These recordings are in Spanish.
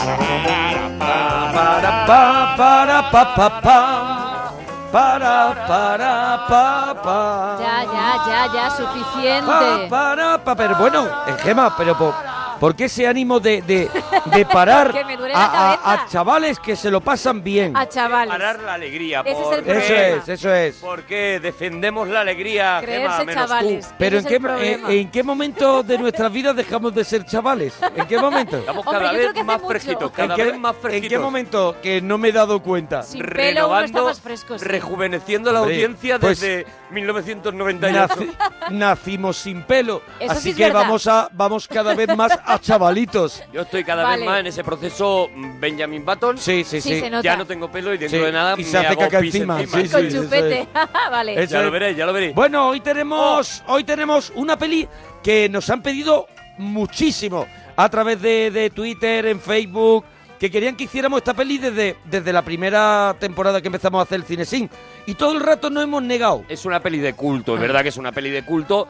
Para pa para pa pa pa para para pa Ya, ya, ya, ya, suficiente. para pa pero bueno eh, Gema pero por, ¿por qué ese ánimo de, de, de parar a, a- a chavales que se lo pasan bien A chavales. Parar la alegría. Ese es el porque- eso es eso es Porque defendemos la alegría, Creerse Gema, menos chavales. tú. pero en qué, eh, en qué momento de nuestras vidas dejamos de ser chavales en qué momento Estamos cada vez más fresquitos, ¿En cada qué, vez más en fresquitos. qué momento que no me he dado cuenta? Sin pelo uno está más fresco. sí. rejuveneciendo la Hombre, audiencia pues, desde 1998. Naci- nacimos sin pelo, Eso así sí es que verdad. vamos a vamos cada vez más a chavalitos. Yo estoy cada Vale. vez más en ese proceso mm, Benjamin Button. Sí, sí, Sí, sí. se nota. Ya no tengo pelo y dentro Sí, de nada y se me hace caca encima, sí, sí, eso chupete. vale. Eso Ya lo veréis, ya lo veréis. Bueno, hoy tenemos hoy tenemos una peli que nos han pedido muchísimo a través de, de Twitter, en Facebook, que querían que hiciéramos esta peli desde, desde la primera temporada que empezamos a hacer el cine sin. Y todo el rato nos hemos negado. Es una peli de culto, es verdad que es una peli de culto,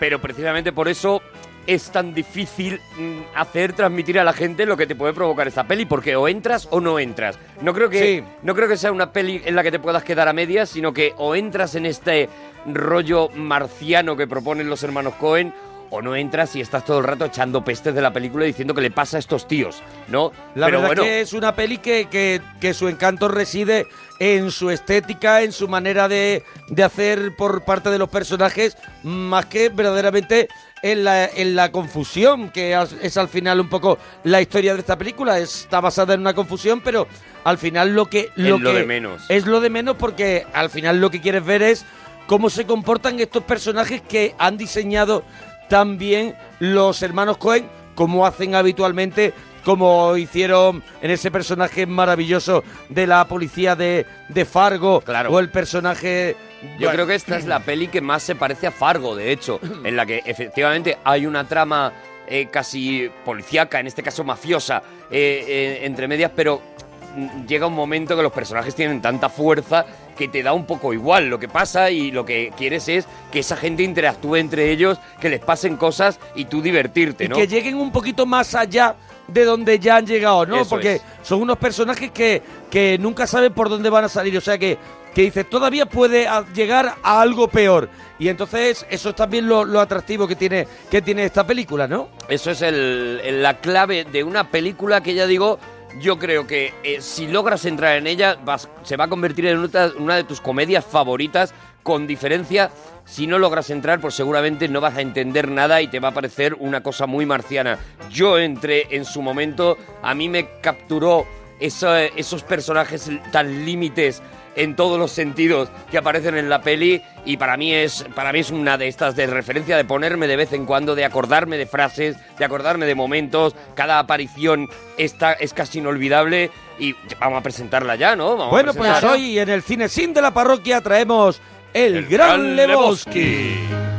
pero precisamente por eso es tan difícil mm, hacer transmitir a la gente lo que te puede provocar esta peli, porque o entras o no entras. No creo que Sí. no creo que sea una peli en la que te puedas quedar a medias, sino que o entras en este rollo marciano que proponen los hermanos Cohen o no entras y estás todo el rato echando pestes de la película diciendo que le pasa a estos tíos, ¿no? La pero verdad bueno, que es una peli que, que- que su encanto reside en su estética, en su manera de, de hacer por parte de los personajes, más que verdaderamente en la, en la confusión, que es al final un poco la historia de esta película. Está basada en una confusión, pero al final lo que... Lo, Es lo que de menos. Es lo de menos porque al final lo que quieres ver es cómo se comportan estos personajes que han diseñado tan bien los hermanos Cohen, como hacen habitualmente, como hicieron en ese personaje maravilloso de la policía de, de Fargo, Claro. o el personaje... Yo creo que esta es la peli que más se parece a Fargo, de hecho, en la que efectivamente hay una trama eh, casi policíaca, en este caso mafiosa, eh, eh, entre medias, pero mm, llega un momento que los personajes tienen tanta fuerza que te da un poco igual lo que pasa y lo que quieres es que esa gente interactúe entre ellos, que les pasen cosas y tú divertirte, y ¿no? que lleguen un poquito más allá de donde ya han llegado, ¿no? Eso Porque es. son unos personajes que, que nunca saben por dónde van a salir, o sea que, que dices, todavía puede llegar a algo peor. Y entonces eso es también lo, lo atractivo que tiene, que tiene esta película, ¿no? Eso es el- la clave de una película que ya digo, yo creo que eh, si logras entrar en ella vas- se va a convertir en una, de tus comedias favoritas con diferencia. Si no logras entrar, pues seguramente no vas a entender nada y te va a parecer una cosa muy marciana. Yo entré en su momento, a mí me capturó eso- esos personajes tan límites en todos los sentidos que aparecen en la peli y para mí es para mí es una de estas de referencia de ponerme de vez en cuando de acordarme de frases de acordarme de momentos. Cada aparición está es casi inolvidable y vamos a presentarla ya no Vamos a Bueno, pues hoy en el Cine Sin de la Parroquia traemos El, Gran, Lebowski. Es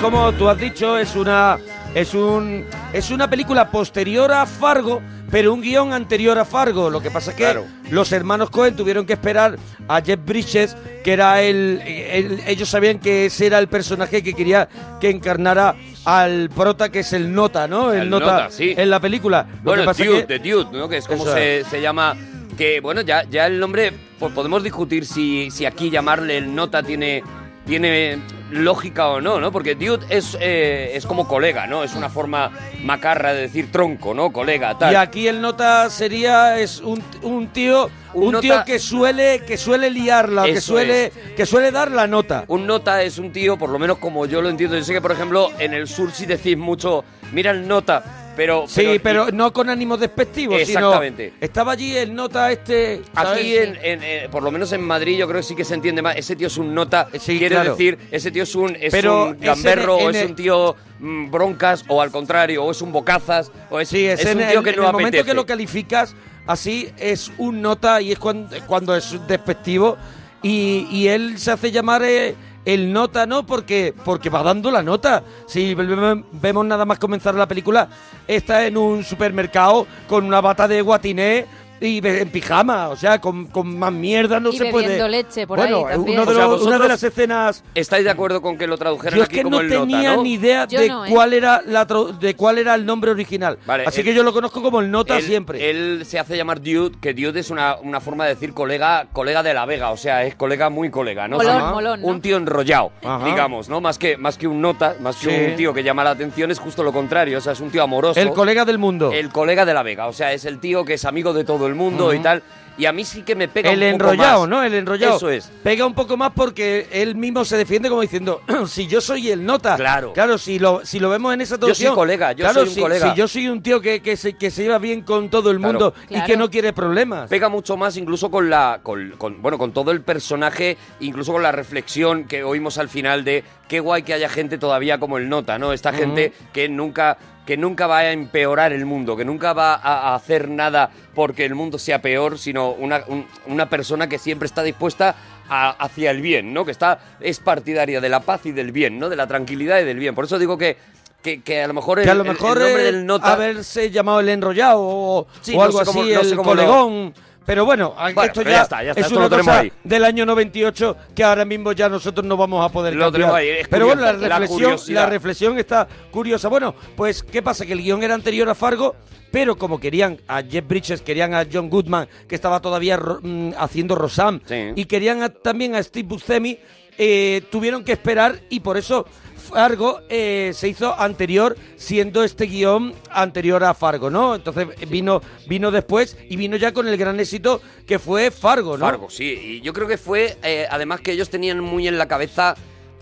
como tú has dicho, es una es un es una película posterior a Fargo, pero un guion anterior a Fargo. Lo que pasa es que Claro. los hermanos Cohen tuvieron que esperar a Jeff Bridges, que era el, el- ellos sabían que ese era el personaje que quería que encarnara al prota que es el Nota, ¿no? El, El Nota, Nota, sí. en la película. Lo bueno pasa Dude, que- The Dude, ¿no? que es como Eso se, se llama que bueno ya ya el nombre pues podemos discutir si, si aquí llamarle el nota tiene tiene lógica o no, ¿no? Porque dude es, eh, es como colega, ¿no? Es una forma macarra de decir tronco, ¿no? Colega, tal. Y aquí el nota sería es un, un tío Un un, tío nota- que suele que suele liarla, que suele que suele dar la nota. Un nota es un tío, por lo menos como yo lo entiendo. Yo sé que, por ejemplo, en el sur sí decís mucho, mira el nota, pero... Sí, pero, no con ánimos despectivos, Exactamente. sino estaba allí el nota este. ¿sabes? Aquí, en, en- en- por lo menos en Madrid, yo creo que sí que se entiende más. Ese tío es un nota, Sí, quiere claro. decir, ese tío es un, es Pero un gamberro, en- o en es un tío mm, broncas, o al contrario, o es un bocazas, o es, Sí, es, es en un el, tío que en no el momento que lo calificas así es un nota y es cuando, cuando es despectivo y, y él se hace llamar eh, el nota, ¿no? Porque, porque va dando la nota. Si ve- vemos nada más comenzar la película, está en un supermercado con una bata de guatiné y en pijama, o sea, con, con más mierda no Y se puede. bebiendo leche por bueno, ahí también. uno de O sea, los- una de las escenas ¿Estáis de acuerdo con que lo tradujeran yo es aquí que como no el tenía nota, ¿no? ni idea Yo de no, ¿eh? cuál era la de cuál era el nombre original. Vale, Así él- que yo lo conozco como el nota él, siempre. Él se hace llamar Dude, que Dude es una, una forma de decir colega, colega de la Vega, o sea, es colega muy colega, ¿no? Molón, Ajá. molón, ¿no? Un tío enrollado, Ajá. digamos, ¿no? Más que, más que un nota, más que Sí. un tío que llama la atención, es justo lo contrario, o sea, es un tío amoroso. el colega del mundo. El colega de la Vega, o sea, es el tío que es amigo de todo el mundo y tal. Y a mí sí que me pega El un poco enrollado, más. ¿no? El enrollado. Eso es. Pega un poco más porque él mismo se defiende como diciendo, si yo soy el nota. Claro. Claro, si lo, si lo vemos en esa soy traducción. colega, yo claro, soy un si, colega. si yo soy un tío que, que, se, que se lleva bien con todo el Claro. mundo y Claro. que no quiere problemas. Pega mucho más incluso con la con, con- bueno con todo el personaje, incluso con la reflexión que oímos al final de qué guay que haya gente todavía como el Nota, ¿no? Esta gente que nunca que nunca va a empeorar el mundo, que nunca va a, hacer nada porque el mundo sea peor, sino una, un- una persona que siempre está dispuesta a- hacia el bien, ¿no? Que está es partidaria de la paz y del bien, ¿no? De la tranquilidad y del bien. Por eso digo que que, que a lo mejor el, que a lo el- el nombre eh, del Nota haberse llamado el enrollado o, Sí, o no algo sé cómo- así, no sé el lo- colegón. Pero bueno, Bueno, esto ya, ya está, ya está, es esto una lo cosa ahí. del año 98 que ahora mismo ya nosotros no vamos a poder Lo cambiar. tenemos ahí, Pero bueno, la reflexión, la reflexión está curiosa. Bueno, pues ¿qué pasa? Que el guion era anterior a Fargo, pero como querían a Jeff Bridges, querían a John Goodman, que estaba todavía ro- mm, haciendo Rosam, Sí. y querían a- también a Steve Buscemi, eh, tuvieron que esperar y por eso Fargo eh, se hizo anterior, siendo este guion anterior a Fargo, ¿no? Entonces vino, vino después y vino ya con el gran éxito que fue Fargo, ¿no? Fargo, sí. Y yo creo que fue, eh, además que ellos tenían muy en la cabeza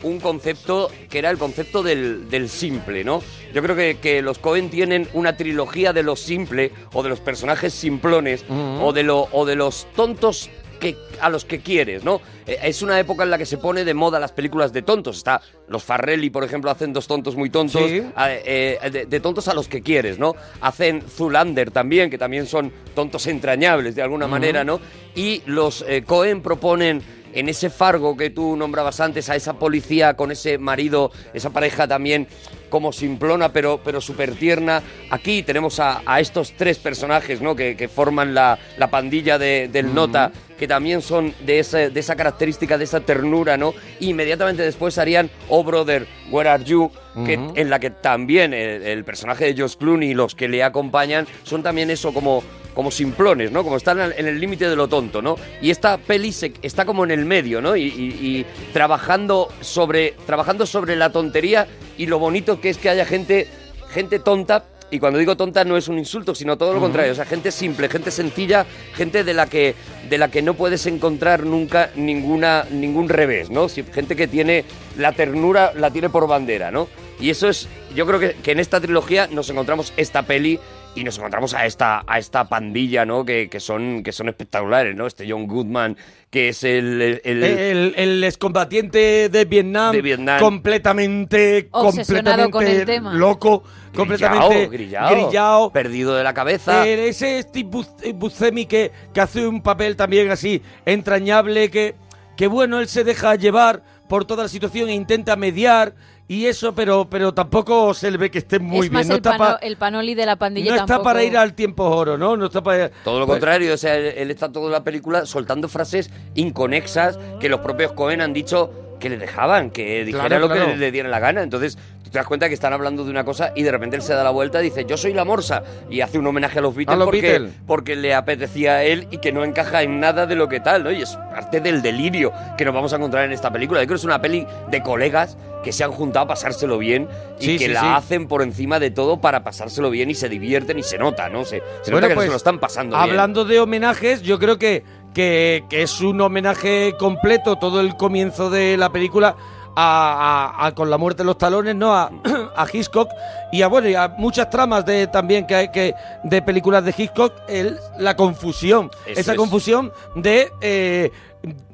un concepto que era el concepto del, del simple, ¿no? Yo creo que, que los Cohen tienen una trilogía de lo simple o de los personajes simplones o, de lo, o de los tontos que, a los que quieres, ¿no? Eh, Es una época en la que se pone de moda las películas de tontos. Está los Farrelly, por ejemplo, hacen dos tontos muy tontos. Sí. eh, de, de tontos a los que quieres, ¿no? Hacen Zulander también, que también son tontos entrañables de alguna manera, ¿no? Y los eh, Cohen proponen en ese Fargo que tú nombrabas antes, a esa policía con ese marido, esa pareja también como simplona pero, pero súper tierna. Aquí tenemos a, a estos tres personajes ¿no? que, que forman la, la pandilla de- del Nota, que también son de, ese- de esa característica, de esa ternura, ¿no? Inmediatamente después harían Oh Brother, Where Are You? que, en la que también el, el personaje de Josh Clooney y los que le acompañan son también eso como como simplones, ¿no? Como están en el límite de lo tonto, ¿no? Y esta peli se- está como en el medio, ¿no? Y, y- y trabajando sobre trabajando sobre la tontería y lo bonito que es que haya gente gente tonta y cuando digo tonta no es un insulto, sino todo lo contrario, o sea, gente simple, gente sencilla, gente de la que de la que no puedes encontrar nunca ninguna ningún revés, ¿no? Gente que tiene la ternura la tiene por bandera, ¿no? Y eso es yo creo que, que en esta trilogía nos encontramos esta peli y nos encontramos a esta a esta pandilla, ¿no? Que, que son que son espectaculares, ¿no? Este John Goodman que es el, el- el- El, el excombatiente de Vietnam, De Vietnam. completamente, Obsesionado completamente con el tema. loco, completamente grillao, grillao. perdido de la cabeza. Eh, ese Steve eh, Buscemi que, que hace un papel también así entrañable, que, que bueno, él se deja llevar por toda la situación e intenta mediar y eso, pero, pero tampoco se le ve que esté muy es bien. No el, está, pano- pa- el panoli de la pandilla no está tampoco. para ir al tiempo oro, ¿no? No está para... Todo lo pues- contrario, o sea, él, él está toda la película soltando frases inconexas que los propios Cohen han dicho que le dejaban, que dijera Claro, lo claro. que le diera la gana. Entonces, tú te das cuenta que están hablando de una cosa y de repente él se da la vuelta y dice, yo soy la morsa. Y hace un homenaje a los Beatles, los porque, Beatles. porque le apetecía a él y que no encaja en nada de lo que tal, ¿no? Y es parte del delirio que nos vamos a encontrar en esta película. Yo creo que es una peli de colegas que se han juntado a pasárselo bien y Sí, que sí, la sí. hacen por encima de todo para pasárselo bien y se divierten y se nota, ¿no? Se, se Bueno, nota que pues, se lo están pasando bien. Hablando de homenajes, yo creo que, que, que es un homenaje completo todo el comienzo de la película a, a- a con la muerte de los talones, ¿no? A, a Hitchcock y a bueno y a muchas tramas de también que hay que de películas de Hitchcock, el, la confusión, Eso esa es. confusión de eh,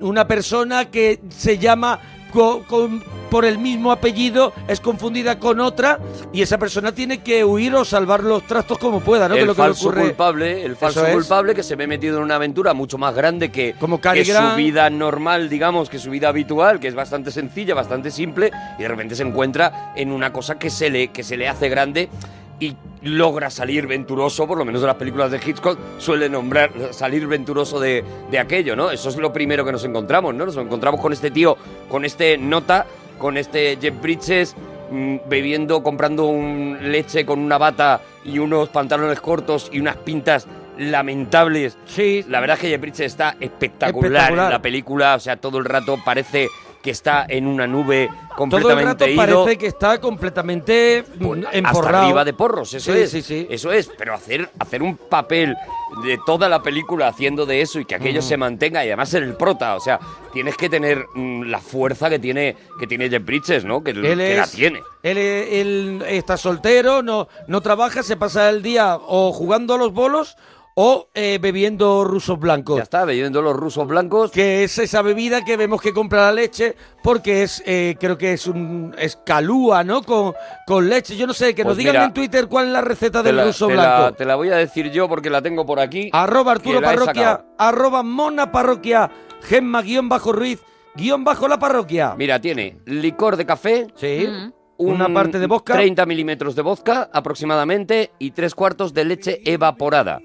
una persona que se llama con- por el mismo apellido es confundida con otra y esa persona tiene que huir o salvar los trastos como pueda, ¿no? que el lo que le falso ocurre- culpable, el falso Eso es. culpable que se ve metido en una aventura mucho más grande que, Como que su vida normal, digamos, que su vida habitual, que es bastante sencilla, bastante simple, y de repente se encuentra en una cosa que se le, que se le hace grande y logra salir venturoso, por lo menos en las películas de Hitchcock suele nombrar salir venturoso de, de aquello, ¿no? Eso es lo primero que nos encontramos, ¿no? Nos encontramos con este tío, con este nota, con este Jeff Bridges mm, bebiendo, comprando un leche con una bata y unos pantalones cortos y unas pintas lamentables. Sí. La verdad es que Jeff Bridges está espectacular, Espectacular. en la película, o sea, todo el rato parece que está en una nube Todo el rato completamente ido. parece que está completamente mm, hasta arriba de porros, eso Sí, es. sí, sí. Eso es, pero hacer, hacer un papel de toda la película haciendo de eso y que aquello Mm. se mantenga y además ser el prota, o sea, tienes que tener mm, la fuerza que tiene que tiene Jeff Bridges, ¿no? Que, Él que la tiene. Él, él está soltero, no, no trabaja, se pasa el día o jugando a los bolos o eh, bebiendo rusos blancos. Ya está, bebiendo los rusos blancos. Que es esa bebida que vemos que compra la leche porque es, eh, creo que es un es calúa, ¿no? Con, con leche. Yo no sé, que nos Pues digan en Twitter cuál es la receta del la, ruso te blanco. la- te la voy a decir yo porque la tengo por aquí. Arroba Arturo Parroquia, arroba Mona Parroquia, Gemma guion bajo Ruiz, guion bajo la parroquia. Mira, tiene licor de café, Sí. Mm. Una un parte de vodka. 30 milímetros de vodka aproximadamente y tres cuartos de leche evaporada.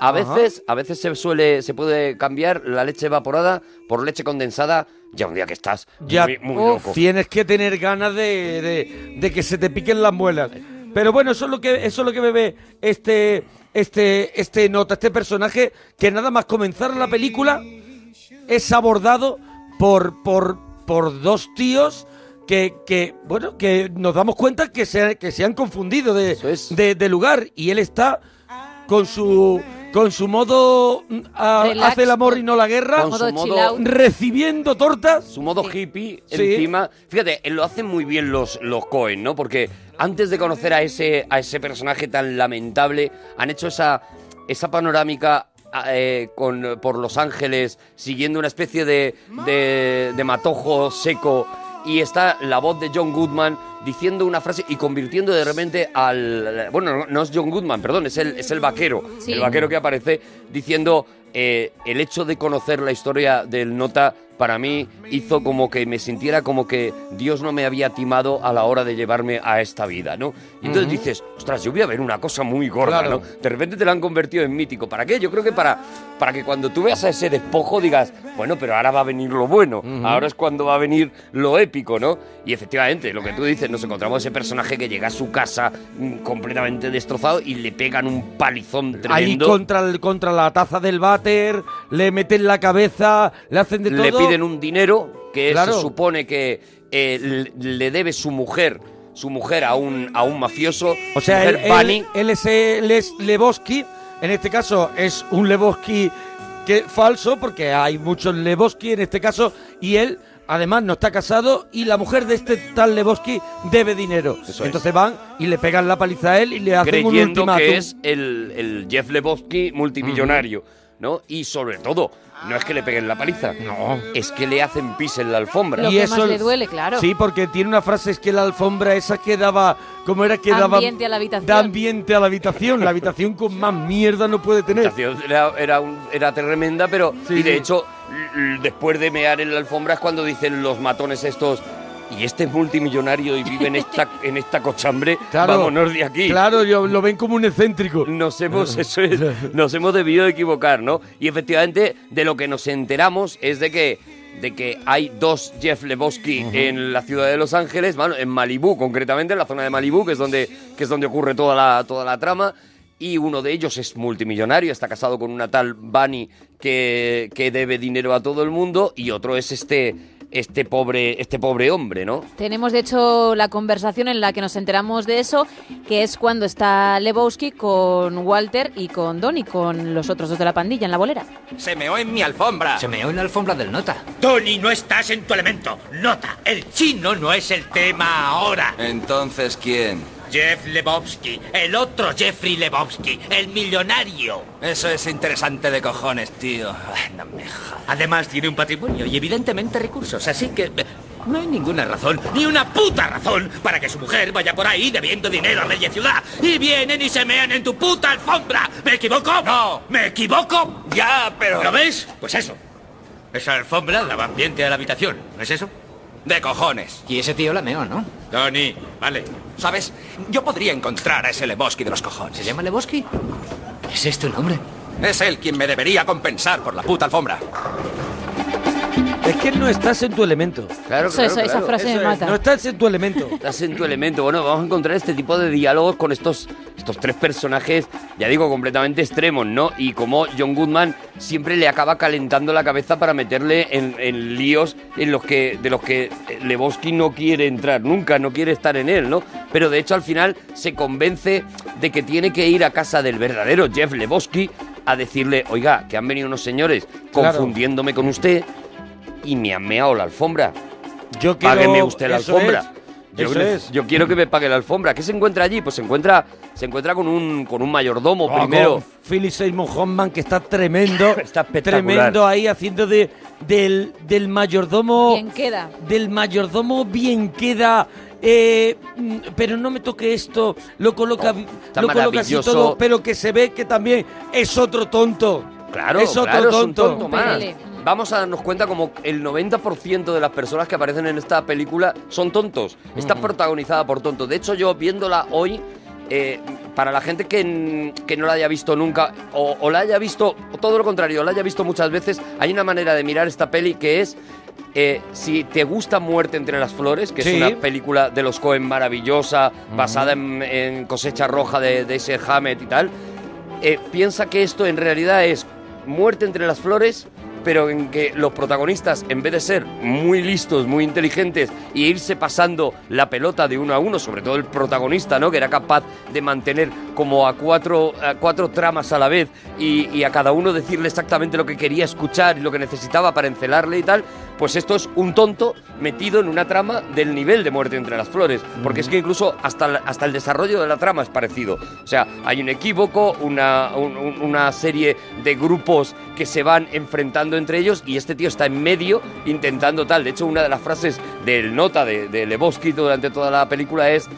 A Ajá. veces, a veces se suele, se puede cambiar la leche evaporada por leche condensada. Ya un día que estás Ya muy, muy uf, loco. tienes que tener ganas de, de- de que se te piquen las muelas. Pero bueno, eso es lo que eso es lo que bebe este este este nota, este personaje que nada más comenzar la película es abordado por por por dos tíos que, que bueno, que nos damos cuenta que se, que se han confundido de, Eso es. de, de lugar y él está con su con su modo mm, a- Relax, hace el amor y no la guerra, con su modo- recibiendo tortas. su modo hippie Sí. encima. Fíjate, eh, lo hacen muy bien los, los Cohen, ¿no? Porque antes de conocer a ese, a ese personaje tan lamentable, han hecho esa, esa panorámica a- eh, con, por Los Ángeles, siguiendo una especie de, de, de matojo seco. Y está la voz de John Goodman diciendo una frase y convirtiendo de repente al... Bueno, no, no es John Goodman, perdón, es el, es el vaquero. Sí. El vaquero que aparece diciendo eh, el hecho de conocer la historia del Nota para mí hizo como que me sintiera como que Dios no me había timado a la hora de llevarme a esta vida, ¿no? Y entonces dices, ostras, yo voy a ver una cosa muy gorda, Claro. ¿no? De repente te la han convertido en mítico. ¿Para qué? Yo creo que para, para que cuando tú veas a ese despojo digas, bueno, pero ahora va a venir lo bueno, ahora es cuando va a venir lo épico, ¿no? Y efectivamente, lo que tú dices, nos encontramos ese personaje que llega a su casa mm, completamente destrozado y le pegan un palizón Ahí tremendo. contra, el- contra la taza del váter, le meten la cabeza, le hacen de todo. le piden un dinero que Claro. se supone que eh, le debe su mujer su mujer a un a un mafioso O sea, él, él- él es, él es Lebowski. En este caso es un Lebowski que, falso, porque hay muchos Lebowski en este caso. Y él, además, no está casado. Y la mujer de este tal Lebowski debe dinero. Eso es. Entonces van y le pegan la paliza a él y le hacen un creyendo ultimátum. que es el, el Jeff Lebowski multimillonario ¿no? y sobre todo no es que le peguen la paliza No. es que le hacen pis en la alfombra Lo Y que eso más le duele, claro. Sí, porque tiene una frase, es que la alfombra esa que daba, ¿cómo era que daba? Ambiente a la habitación. Da ambiente a la habitación, la habitación con más mierda no puede tener. Era, era, un- era tremenda, pero. Sí, y de sí. hecho, después de mear en la alfombra es cuando dicen los matones estos. Y este es multimillonario y vive en esta, en esta cochambre. Claro, Vámonos de aquí. Claro, yo- lo ven como un excéntrico. Nos hemos, eso es, nos hemos debido de equivocar, ¿no? Y efectivamente, de lo que nos enteramos es de que, de que hay dos Jeff Lebowski en la ciudad de Los Ángeles, bueno, en Malibú, concretamente, en la zona de Malibú, que es donde, que es donde ocurre toda la, toda la trama. Y uno de ellos es multimillonario, está casado con una tal Bunny que, que debe dinero a todo el mundo, y otro es este, este pobre, este pobre hombre, ¿no? Tenemos, de hecho, la conversación en la que nos enteramos de eso, que es cuando está Lebowski con Walter y con Donnie, con los otros dos de la pandilla en la bolera. Se meó en mi alfombra. Se meó en la alfombra del nota. Tony, no estás en tu elemento. Nota, el chino no es el tema ahora. Entonces, ¿quién? Jeff Lebowski, el otro Jeffrey Lebowski, el millonario. Eso es interesante de cojones, tío. Ay, No me jodas. Además tiene un patrimonio y evidentemente recursos, así que... No hay ninguna razón, ni una puta razón, para que su mujer vaya por ahí debiendo dinero a media ciudad. Y vienen y se mean en tu puta alfombra. ¿Me equivoco? No. ¿Me equivoco? Ya, pero... ¿Lo ves? Pues eso. Esa alfombra daba ambiente a la habitación, ¿no es eso? De cojones. Y ese tío la meó, ¿no? Tony, vale. ¿Sabes? Yo podría encontrar a ese Lebowski de los cojones. ¿Se llama Lebowski? ¿Es este el nombre? Es él quien me debería compensar por la puta alfombra. Es que no estás en tu elemento. Claro, Eso, claro, eso, esa frase Eso me es, mata. no estás en tu elemento. Estás en tu elemento. Bueno, vamos a encontrar este tipo de diálogos con estos, estos tres personajes, ya digo, completamente extremos, ¿no? Y como John Goodman siempre le acaba calentando la cabeza para meterle en, en líos en los que, de los que Lebowski no quiere entrar, nunca, no quiere estar en él, ¿no? Pero de hecho al final se convence de que tiene que ir a casa del verdadero Jeff Lebowski a decirle, oiga, que han venido unos señores Claro. confundiéndome con usted y me han meado la alfombra. Yo quiero... Págueme usted la eso alfombra. es, Yo, eso ne- es. yo quiero que me pague la alfombra. ¿Qué se encuentra allí? Pues se encuentra, se encuentra con un, con un mayordomo Oh, primero. con Philip Seymour Hoffman, que está tremendo. Está espectacular. Tremendo ahí haciendo de, del, del mayordomo. Bien queda. Del mayordomo bien queda. eh, mm, pero no me toque esto. Lo coloca, está lo coloca así maravilloso. todo. Pero que se ve que también es otro tonto. Claro, es otro claro, es un tonto. tonto más. Pérele. Vamos a darnos cuenta como el 90% de las personas que aparecen en esta película son tontos. Está protagonizada por tontos. De hecho, yo viéndola hoy, eh, para la gente que, que no la haya visto nunca o, o la haya visto, o todo lo contrario, la haya visto muchas veces, hay una manera de mirar esta peli que es... eh, si te gusta Muerte entre las flores, que Sí. es una película de los Cohen maravillosa, basada en, en Cosecha Roja de, de ese Hammett y tal, eh, piensa que esto en realidad es muerte entre las flores, pero en que los protagonistas, en vez de ser muy listos, muy inteligentes y irse pasando la pelota de uno a uno, sobre todo el protagonista, ¿no? Que era capaz de mantener como a cuatro, a cuatro tramas a la vez y, y a cada uno decirle exactamente lo que quería escuchar y lo que necesitaba para encelarle y tal, pues esto es un tonto metido en una trama del nivel de muerte entre las flores. Porque es que incluso hasta, hasta el desarrollo de la trama es parecido. O sea, hay un equívoco, una, un- un- una serie de grupos que se van enfrentando entre ellos y este tío está en medio intentando tal. De hecho, una de las frases del nota de, de Lebowski durante toda la película es,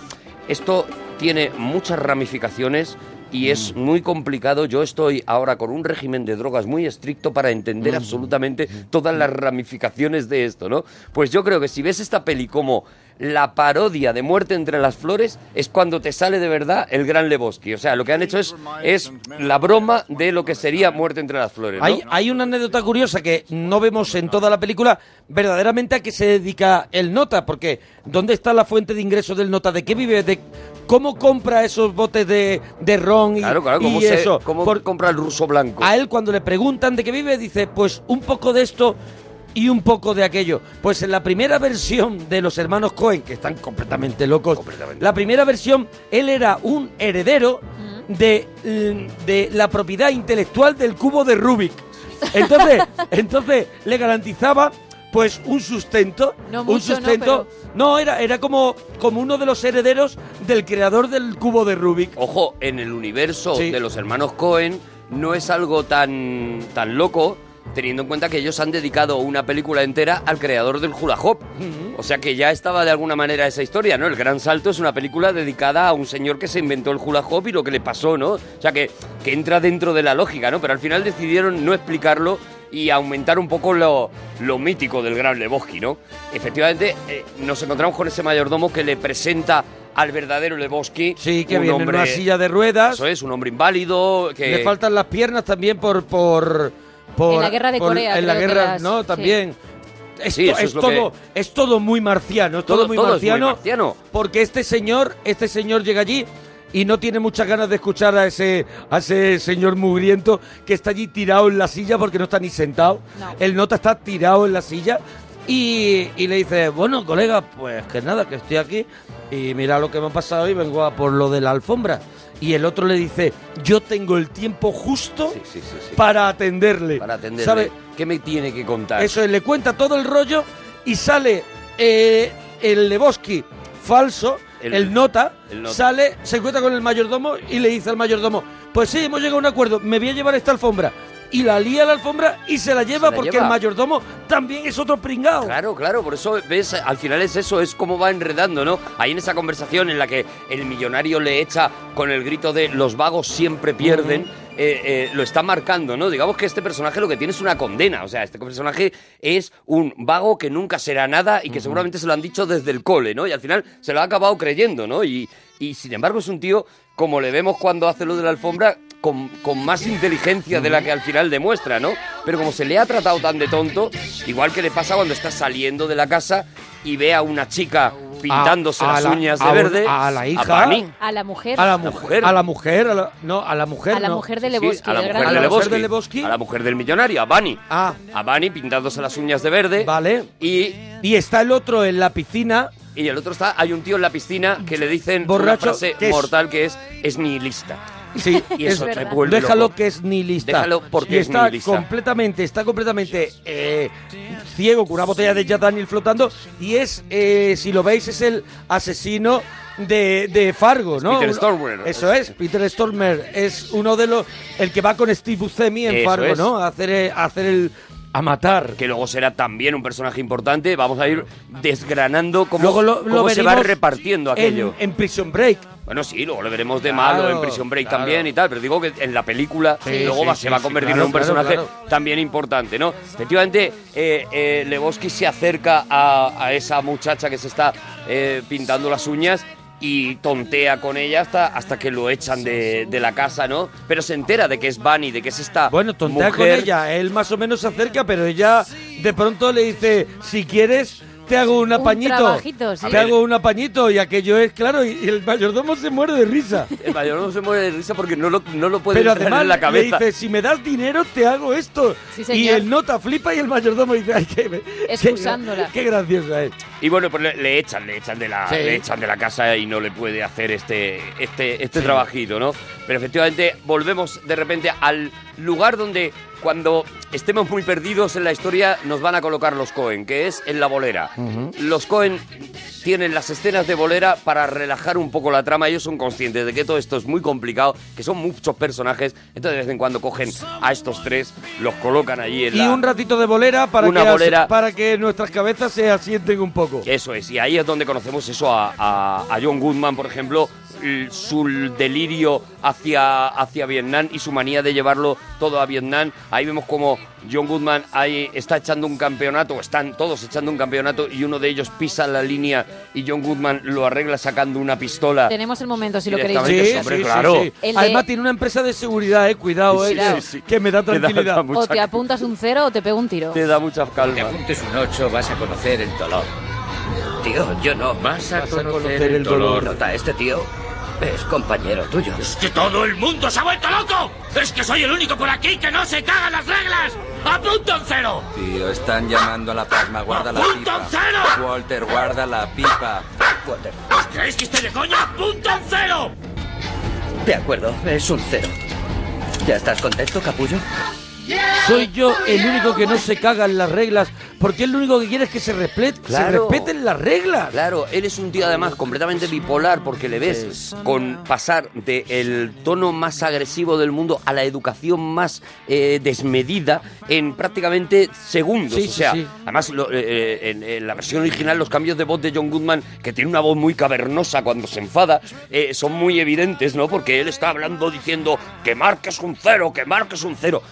esto tiene muchas ramificaciones y es muy complicado. Yo estoy ahora con un régimen de drogas muy estricto para entender absolutamente todas las ramificaciones de esto, ¿no? Pues yo creo que si ves esta peli como la parodia de Muerte entre las flores, es cuando te sale de verdad el gran Lebowski. O sea, lo que han hecho es, es la broma de lo que sería Muerte entre las flores, ¿no? Hay, hay una anécdota curiosa que no vemos en toda la película, verdaderamente a qué se dedica el nota, porque ¿dónde está la fuente de ingresos del nota? ¿De qué vive? ¿De cómo compra esos botes de, de ron y, Claro, claro, ¿cómo, y se, eso? cómo Por- compra el ruso blanco? a él cuando le preguntan de qué vive, dice, pues un poco de esto y un poco de aquello. Pues en la primera versión de los hermanos Cohen, que están completamente locos, la primera versión, él era un heredero de, mm, de la propiedad intelectual del cubo de Rubik. Entonces, entonces le garantizaba pues un sustento, No un sustento. No, era, era como, como uno de los herederos del creador del cubo de Rubik. Ojo, en el universo Sí. de los hermanos Cohen no es algo tan, tan loco, teniendo en cuenta que ellos han dedicado una película entera al creador del hula hop. O sea que ya estaba de alguna manera esa historia, ¿no? El Gran Salto es una película dedicada a un señor que se inventó el hula hop y lo que le pasó, ¿no? O sea que, que entra dentro de la lógica, ¿no? Pero al final decidieron no explicarlo y aumentar un poco lo, lo mítico del gran Lebowski, ¿no? Efectivamente, eh, nos encontramos con ese mayordomo que le presenta al verdadero Lebowski. Sí, que un viene hombre- en una silla de ruedas. Eso es, un hombre inválido que... Le faltan las piernas también por... por, por En la guerra de por- Corea, En la guerra, las- ¿no? sí. También. Es, Sí, to- eso es es lo todo, es todo muy marciano, es todo, Todo- muy, todo es muy marciano, marciano. Porque este señor, este señor llega allí y no tiene muchas ganas de escuchar a ese, a ese señor mugriento que está allí tirado en la silla porque no está ni sentado. No. El nota está tirado en la silla y, y le dice, bueno, colega, pues que nada, que estoy aquí y mira lo que me ha pasado y vengo a por lo de la alfombra. Y el otro le dice, yo tengo el tiempo justo Sí, sí, sí, sí. para atenderle. Para atenderle. ¿Sabe? ¿Qué me tiene que contar? Eso es, le cuenta todo el rollo y sale eh, el Lebowski falso, El- el, nota, el nota. sale, se encuentra con el mayordomo y le dice al mayordomo, pues sí, hemos llegado a un acuerdo, me voy a llevar esta alfombra. Y la lía a la alfombra y se la lleva la porque lleva. el mayordomo también es otro pringao. Claro, claro, por eso ves, al final es eso, es como va enredando, ¿no? Ahí en esa conversación en la que el millonario le echa con el grito de los vagos siempre pierden, eh, eh, lo está marcando, ¿no? Digamos que este personaje lo que tiene es una condena, o sea, este personaje es un vago que nunca será nada y que seguramente se lo han dicho desde el cole, ¿no? Y al final se lo ha acabado creyendo, ¿no? Y, y sin embargo es un tío, como le vemos cuando hace lo de la alfombra, con, con más inteligencia de la que al final demuestra, ¿no? Pero como se le ha tratado tan de tonto, igual que le pasa cuando está saliendo de la casa y ve a una chica pintándose A- a las la- uñas de verde, a la hija. A la mujer. A la, mujer, a la mujer, a la- no, a la mujer, A la no. mujer de Sí, Lebowski, a la mujer de A la mujer Lebowski, de Lebowski. a la mujer del millonario, a Bunny, Ah, a Bunny pintándose las uñas de verde, vale. y Y está el otro en la piscina. y el otro está, hay un tío en la piscina que le dicen Borracho, una frase que es- mortal que es es nihilista. Sí, Y es eso vuelve Déjalo loco. que es nihilista. Déjalo porque y es está nihilista. completamente, está completamente eh, ciego con una botella de Jack Daniel flotando y es, eh, si lo veis, es el asesino de, de Fargo, ¿no? Peter Stormer. Eso es, Peter Stormer es uno de los, el que va con Steve Buscemi en Eso Fargo, es. ¿no? A hacer, eh, a hacer el, a matar. que luego será también un personaje importante. Vamos a ir desgranando cómo, Luego lo, lo cómo se va repartiendo en- aquello. En, Prison Break. Bueno, sí, luego lo veremos de Claro, malo en Prison Break claro. también y tal, pero digo que en la película Sí, luego sí, va- sí, se va a convertir claro, en un personaje también importante, ¿no? Efectivamente, eh, eh, Lebowski se acerca a, a esa muchacha que se está eh, pintando las uñas y tontea con ella hasta, hasta que lo echan de, de la casa, ¿no? Pero se entera de que es Bunny, de que es esta Bueno, tontea con ella. Él más o menos se acerca, pero ella de pronto le dice, si quieres, te hago un apañito. sí. Te hago un apañito y aquello es claro. Y, y el mayordomo se muere de risa. El mayor no se muere de risa porque no lo, no lo puede Pero entrar además en la le cabeza. dice, si me das dinero, te hago esto. Sí, y el nota flipa y el mayordomo dice, ay, qué, qué, Excusándola. qué graciosa es. Y bueno, pues le, le echan, le echan de la, Sí. le echan de la casa y no le puede hacer este, este, este trabajito, ¿no? Pero efectivamente volvemos de repente al lugar donde cuando estemos muy perdidos en la historia nos van a colocar los Cohen, que es en la bolera. Los Cohen tienen las escenas de bolera para relajar un poco la trama. Ellos son conscientes de que todo esto es muy complicado, que son muchos personajes. Entonces de vez en cuando cogen a estos tres, los colocan allí en Y la... un ratito de bolera para, Una que, bolera. para que nuestras cabezas se asienten un poco. Eso es, y ahí es donde conocemos eso a, a- a John Goodman, por ejemplo, su delirio hacia, hacia Vietnam y su manía de llevarlo todo a Vietnam. Ahí vemos como John Goodman ahí está echando un campeonato, o están todos echando un campeonato, y uno de ellos pisa la línea y John Goodman lo arregla sacando una pistola. Tenemos el momento, si lo queréis. Sí, hombre, sí, claro. sí, sí. El de- Además tiene una empresa de seguridad, eh, cuidado, Sí, eh, sí, que- sí. que me da tranquilidad. da mucha- O te apuntas un cero o te pego un tiro. Te da mucha Te calma. apuntes un 8, vas a conocer el dolor. Tío, yo no. Vas a, Vas a conocer, conocer el el dolor. dolor. Nota, este tío es compañero tuyo. ¡Es que todo el mundo se ha vuelto loco! ¡Es que soy el único por aquí que no se caga las reglas! ¡Apunta un cero! Tío, están llamando a la plasma, guarda la ¡Apunta un pipa. cero! Walter, guarda la pipa. Walter. ¿Os creéis que estoy de coña? ¡Apunta un cero! De acuerdo, es un cero. ¿Ya estás contento, capullo? Soy yo el único que no se caga en las reglas, porque él lo único que quiere es que se, respet- se respeten las reglas. Claro, él es un tío además completamente bipolar porque le ves con pasar del tono más agresivo del mundo a la educación más eh, desmedida en prácticamente segundos. Sí, o sí, sea, sí. además lo- eh, en, en la versión original los cambios de voz de John Goodman, que tiene una voz muy cavernosa cuando se enfada, eh, son muy evidentes, ¿no? Porque él está hablando diciendo que marques un cero, que marques un cero.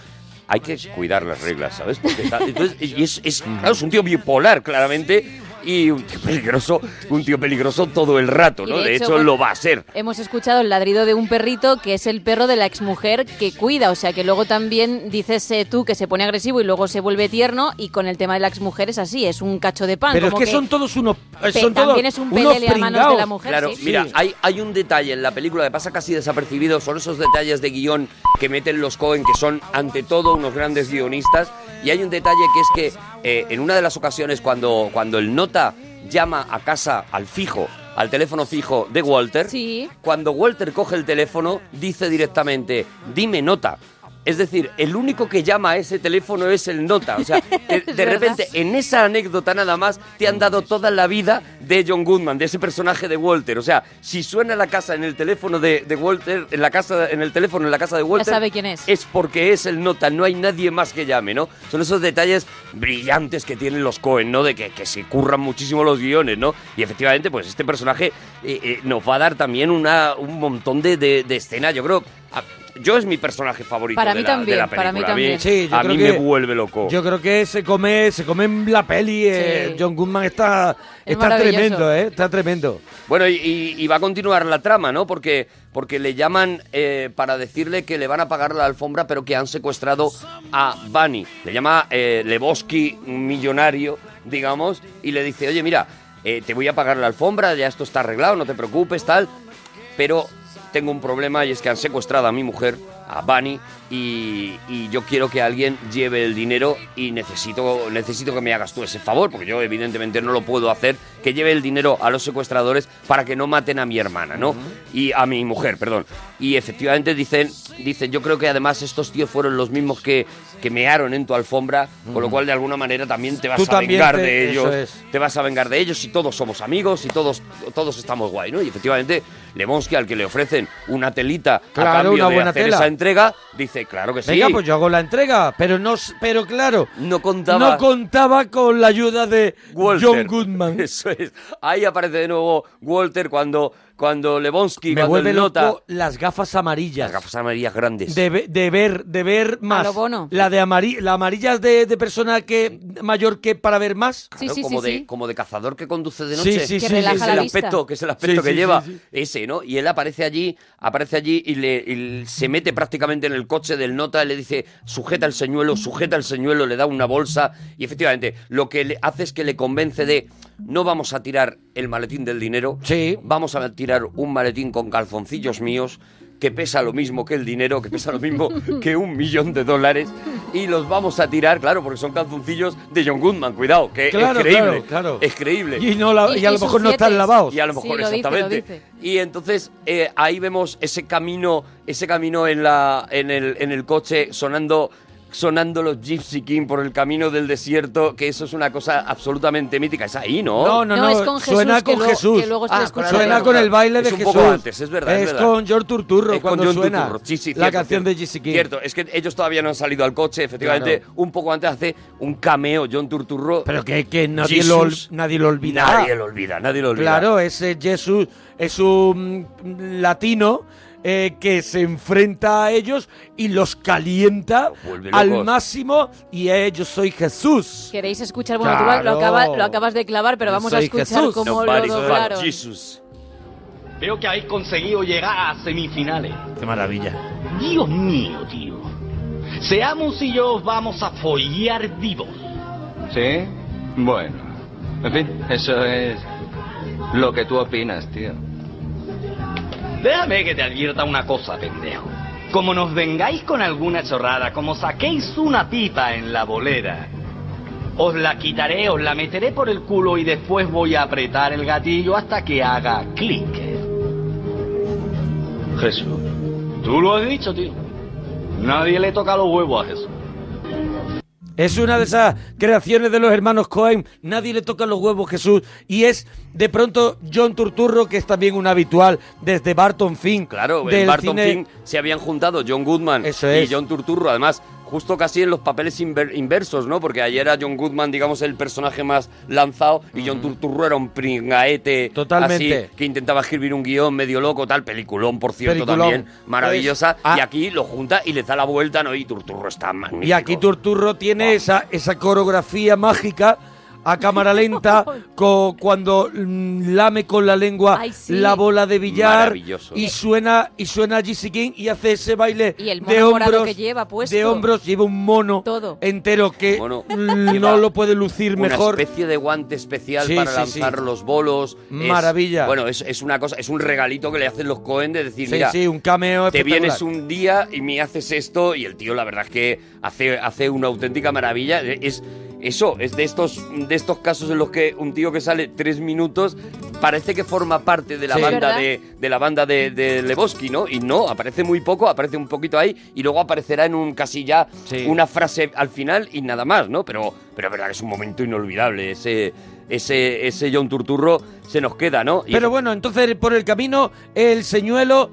Hay que cuidar las reglas, ¿sabes? Porque entonces, y es- claro, es un tío bipolar, claramente, y un tío peligroso, un tío peligroso todo el rato, ¿no? de De hecho, lo va a ser. Hemos escuchado el ladrido de un perrito que es el perro de la exmujer que cuida, o sea que luego también dices eh, tú que se pone agresivo y luego se vuelve tierno y con el tema de la exmujer es así, es un cacho de pan. Pero es como que, son todos unos. eh, Son todos también es un pelele a manos de la mujer. Claro, sí. mira, Sí. hay, hay un detalle en la película que pasa casi desapercibido, son esos detalles de guion que meten los Cohen, que son ante todo unos grandes guionistas, y hay un detalle que es que eh, en una de las ocasiones cuando, cuando el nota llama a casa al fijo, al teléfono fijo de Walter, Sí. cuando Walter coge el teléfono dice directamente, dime nota. Es decir, el único que llama a ese teléfono es el nota. O sea, de, repente, en esa anécdota nada más, te han dado toda la vida de John Goodman, de ese personaje de Walter. O sea, si suena la casa en el teléfono de, de Walter, en la casa, en el teléfono en la casa de Walter, sabe quién es. Es porque es el nota, no hay nadie más que llame, ¿no? Son esos detalles brillantes que tienen los Cohen, ¿no? De que, que se curran muchísimo los guiones, ¿no? Y efectivamente, pues este personaje eh, eh, nos va a dar también una, un montón de, de, de escena. Yo creo. a- yo es mi personaje favorito Para de, mí la, de también, la para mí película. A mí, también. Sí, yo a creo mí que- me vuelve loco. Yo creo que se come, se come en la peli. eh. John Goodman está, Es está tremendo, ¿eh? Está tremendo. Bueno, y, y- y va a continuar la trama, ¿no? Porque, porque le llaman eh, para decirle que le van a pagar la alfombra, pero que han secuestrado a Bunny. Le llama eh, Lebowski, un millonario, digamos, y le dice, oye, mira, eh, te voy a pagar la alfombra, ya esto está arreglado, no te preocupes, tal, pero tengo un problema y es que han secuestrado a mi mujer, a Bunny, y, y yo quiero que alguien lleve el dinero y necesito, necesito que me hagas tú ese favor, porque yo evidentemente no lo puedo hacer, que lleve el dinero a los secuestradores para que no maten a mi hermana, ¿no? Y a mi mujer, perdón. Y efectivamente dicen, dicen, yo creo que además estos tíos fueron los mismos que, que mearon en tu alfombra, con lo cual de alguna manera también te vas Tú a vengar te- de ellos es. te vas a vengar de ellos y todos somos amigos y todos, todos estamos guay, ¿no? Y efectivamente, Lebonsky, al que le ofrecen una telita Claro, a cambio una de buena hacer tela. esa entrega, dice, claro que sí. Venga, pues yo hago la entrega, pero no, pero claro, no contaba no contaba con la ayuda de Walter. John Goodman. Eso es. Ahí aparece de nuevo Walter cuando, cuando Lebonsky, Me cuando vuelve él nota loco las gafas amarillas. las gafas amarillas grandes. De, de ver, de ver más. lo Bono. La de amarillas, la amarilla es de, de persona que mayor que para ver más. Sí, Claro, sí, como, sí, de, sí. como de cazador que conduce de noche. sí, Que sí, relaja sí, es el aspecto, que es el aspecto Sí, que sí, lleva sí, sí. ese, ¿no? Y él aparece allí, aparece allí y, le, y se mete prácticamente en el coche del nota, le dice, sujeta el señuelo, sujeta el señuelo, le da una bolsa y efectivamente lo que le hace es que le convence de no vamos a tirar el maletín del dinero, Sí. vamos a tirar un maletín con calzoncillos míos que pesa lo mismo que el dinero, que pesa lo mismo que un millón de dólares, y los vamos a tirar, claro, porque son calzoncillos de John Goodman, cuidado, que Claro, es creíble, claro, claro. es creíble. Y, no la- Y- y a y lo mejor no están lavados. Y a lo Sí, mejor, dice, exactamente. lo dice. Y entonces eh, ahí vemos ese camino, ese camino en la, en el, en el coche sonando, sonando los Gypsy King por el camino del desierto, que eso es una cosa absolutamente mítica. Es ahí, ¿no? No, no, No, no. es con Jesús, suena con Jesús. que luego Ah, Suena con el baile de Es un Jesús. poco antes, es verdad, es Es verdad. con George Turturro Es con cuando John suena Turturro. Sí, sí, la cierto, canción cierto. de Jesse King. Cierto, es que ellos todavía no han salido al coche, efectivamente, Claro. un poco antes hace un cameo John Turturro. Pero que, que nadie, lo, nadie lo olvida. Nadie lo olvida, nadie lo olvida. Claro, ese Jesús es un mm, latino eh, que se enfrenta a ellos y los calienta al máximo y eh, yo soy Jesús. ¿Queréis escuchar? Bueno, tú lo, Claro. acabas, lo acabas de clavar, pero Yo vamos a soy escuchar Jesús. cómo lo doblaron. Veo que habéis conseguido llegar a semifinales. Qué maravilla. Dios mío, tío. Seamos y yo vamos a follar vivos. ¿Sí? Bueno. En fin, eso es lo que tú opinas, tío. Déjame que te advierta una cosa, pendejo. Como nos vengáis con alguna chorrada, como saquéis una pipa en la bolera, os la quitaré, os la meteré por el culo y después voy a apretar el gatillo hasta que haga clic. Jesús. Tú lo has dicho, tío. Nadie le toca los huevos a Jesús. Es una de esas creaciones de los hermanos Cohen. Nadie le toca los huevos Jesús. Y es de pronto John Turturro, que es también un habitual desde Barton Fink. Claro, en Barton cine- Fink se habían juntado John Goodman Eso y es. John Turturro, además, justo casi en los papeles inver- inversos, ¿no? Porque ayer era John Goodman, digamos, el personaje más lanzado y John Turturro era un pringaete Totalmente. así, que intentaba escribir un guion medio loco, tal, peliculón, por cierto, Peliculón. también, maravillosa, Pues, ah. y aquí lo junta y le da la vuelta, ¿no? Y Turturro está magnífico. Y aquí Turturro tiene esa, esa coreografía mágica a cámara lenta co- cuando mm, lame con la lengua Ay, sí. la bola de billar y suena y suena Jesse King y hace ese baile Y el mono de morado hombros que lleva puesto. de hombros lleva un mono Todo. entero que Mono. no lo puede lucir una mejor especie de guante especial Sí, para sí, lanzar sí. los bolos. Es- Maravilla. bueno, es, es una cosa, es un regalito que le hacen los Cohen de decir, sí mira, sí un cameo te vienes un día y me haces esto y el tío la verdad es que hace, hace una auténtica maravilla es eso es de estos de estos casos en los que un tío que sale tres minutos parece que forma parte de la Sí. banda de, de la banda de, de Lebowski, ¿no? Y no, aparece muy poco, aparece un poquito ahí y luego aparecerá en un casi ya Sí. una frase al final y nada más, ¿no? Pero, pero es verdad que es un momento inolvidable. Ese, ese, ese John Turturro se nos queda, ¿no? Y Pero bueno, entonces por el camino el señuelo,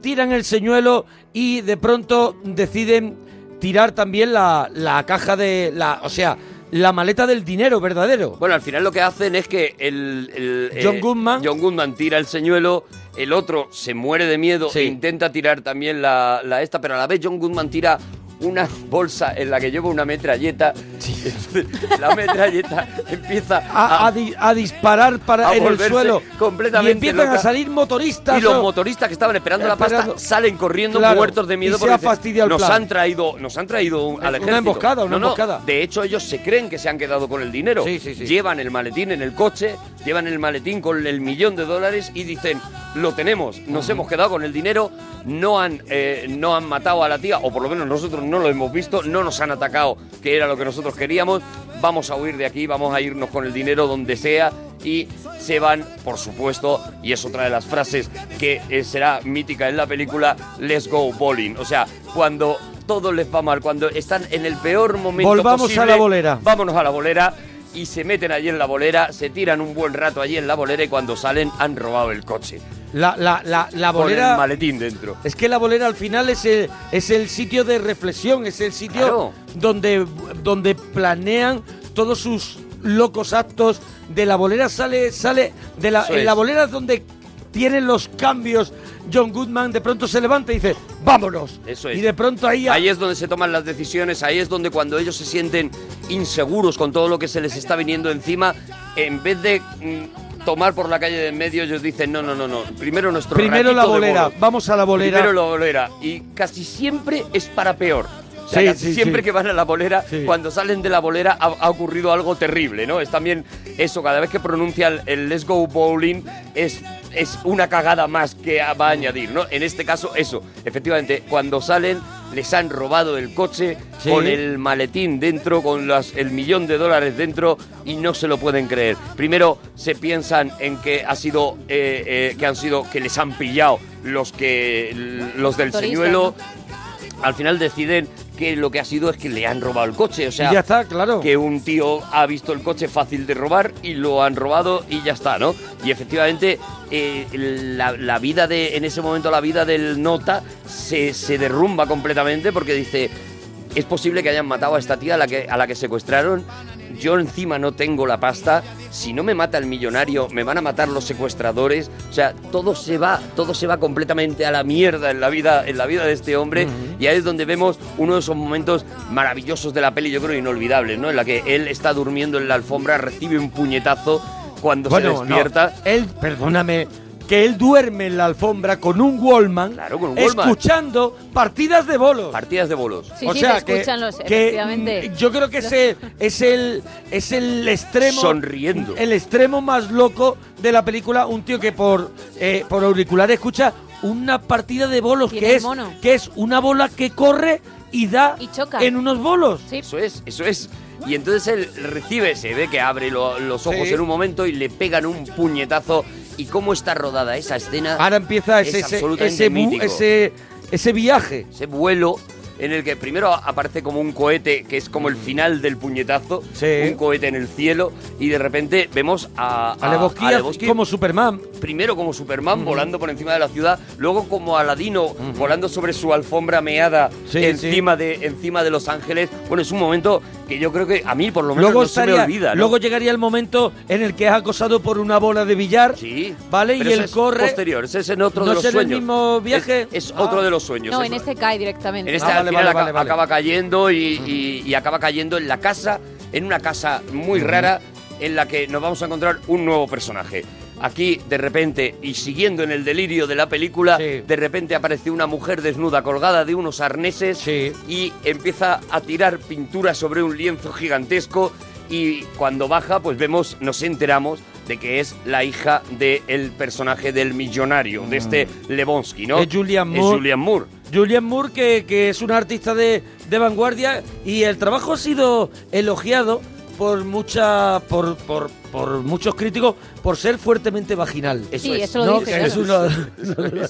tiran el señuelo y de pronto deciden tirar también la, la caja de la, o sea, la maleta del dinero verdadero. Bueno, al final lo que hacen es que el, el, eh, John Goodman. John Goodman tira el señuelo, el otro se muere de miedo Sí. e intenta tirar también la, la esta, pero a la vez John Goodman tira una bolsa en la que lleva una metralleta. Entonces, la metralleta empieza A, a di- a disparar para a en el suelo completamente y empiezan loca. a salir motoristas y los motoristas que estaban esperando la pasta salen corriendo Claro, muertos de miedo y se porque ha dicen, fastidiado el nos plan". han traído nos han traído un- al Una emboscada, una No, no, emboscada. de hecho ellos se creen que se han quedado con el dinero Sí, sí, sí. llevan el maletín en el coche llevan el maletín con el millón de dólares y dicen lo tenemos nos hemos quedado con el dinero no han eh, no han matado a la tía o por lo menos nosotros no lo hemos visto no nos han atacado que era lo que nosotros queríamos vamos a huir de aquí vamos a irnos con el dinero donde sea y se van, por supuesto, y es otra de las frases que eh, será mítica en la película, Let's Go Bowling. O sea, cuando todo les va mal, cuando están en el peor momento Volvamos posible, a la bolera. Vámonos a la bolera y se meten allí en la bolera, se tiran un buen rato allí en la bolera y cuando salen han robado el coche. La, la, la, la Con bolera el maletín dentro. Es que la bolera al final es el, es el sitio de reflexión, es el sitio Claro. donde, donde planean todos sus locos actos. De la bolera sale, sale de la, Eso en es. la bolera es donde tienen los cambios. John Goodman de pronto se levanta y dice, vámonos. Eso es. Y de pronto ahí, Ahí es donde se toman las decisiones, ahí es donde cuando ellos se sienten inseguros con todo lo que se les está viniendo encima, en vez de mm, tomar por la calle de en medio, ellos dicen, no, no, no, no, primero nuestro primero la de bolera, bolos. vamos a la bolera. Primero la bolera. Y casi siempre es para peor. O sea, Sí, casi sí, siempre sí. que van a la bolera, cuando salen de la bolera ha, ha ocurrido algo terrible, ¿no? Es también eso, cada vez que pronuncia el, el Let's Go Bowling es, es una cagada más que va a añadir, ¿no? En este caso, eso. Efectivamente, cuando salen les han robado el coche Sí. con el maletín dentro, con las, el millón de dólares dentro y no se lo pueden creer. Primero se piensan en que ha sido eh, eh, que han sido que les han pillado los que los del señuelo. Al final deciden que lo que ha sido es que le han robado el coche, o sea, y ya está, claro. que un tío ha visto el coche fácil de robar y lo han robado y ya está, ¿no? Y efectivamente eh, la, la vida de, en ese momento la vida del nota se, se derrumba completamente porque dice, es posible que hayan matado a esta tía a la que, a la que secuestraron, yo encima no tengo la pasta, si no me mata el millonario, me van a matar los secuestradores, o sea, todo se va, todo se va completamente a la mierda en la vida, en la vida de este hombre, y ahí es donde vemos uno de esos momentos maravillosos de la peli, yo creo inolvidables, ¿no? En la que él está durmiendo en la alfombra, recibe un puñetazo cuando se Bueno, no, despierta. él, perdóname, que él duerme en la alfombra con un Wallman, Claro, con un Wallman. escuchando partidas de bolos. Partidas de bolos. Sí, o sí, sea se que, escuchan los, que, efectivamente. mm, yo creo que ese es el es el extremo Sonriendo. el extremo más loco de la película un tío que por eh, por auricular escucha una partida de bolos que es mono. que es una bola que corre y da Y choca. en unos bolos Sí. Eso es, eso es. Y entonces él recibe, se ve que abre lo- los ojos Sí. en un momento y le pegan un puñetazo. ¿Y cómo está rodada esa escena? ahora empieza Es ese ese ese, bu- ese ese viaje Ese vuelo en el que primero aparece como un cohete, que es como el final del puñetazo, Sí. un cohete en el cielo, y de repente vemos a, a Lebowski a Lebowski como Superman primero como Superman volando por encima de la ciudad, luego como Aladino volando sobre su alfombra meada Sí, encima de encima de Los Ángeles. Bueno, es un momento que yo creo que a mí por lo menos luego no se me estaría- olvida, ¿no? luego llegaría el momento en el que es acosado por una bola de billar Sí. vale Pero y ese él es corre posterior, ese es en otro ¿No de los es en el sueños. mismo viaje? Es, es Ah. otro de los sueños. No, es- en este cae directamente. en este Ah, al vale, final vale, aca- vale, vale. acaba cayendo y, y- y acaba cayendo en la casa, en una casa muy rara en la que nos vamos a encontrar un nuevo personaje. Aquí, de repente, y siguiendo en el delirio de la película, Sí. de repente aparece una mujer desnuda colgada de unos arneses Sí. y empieza a tirar pintura sobre un lienzo gigantesco y cuando baja, pues vemos, nos enteramos de que es la hija del personaje del millonario, de este Lebonsky, ¿no? Mm. Es Julianne Es Moore. Julianne Moore. Julian Moore, que, que es un artista de, de vanguardia y el trabajo ha sido elogiado por mucha por, por por muchos críticos por ser fuertemente vaginal. Eso Sí, es. eso lo ¿no? dice, Que es claro. uno-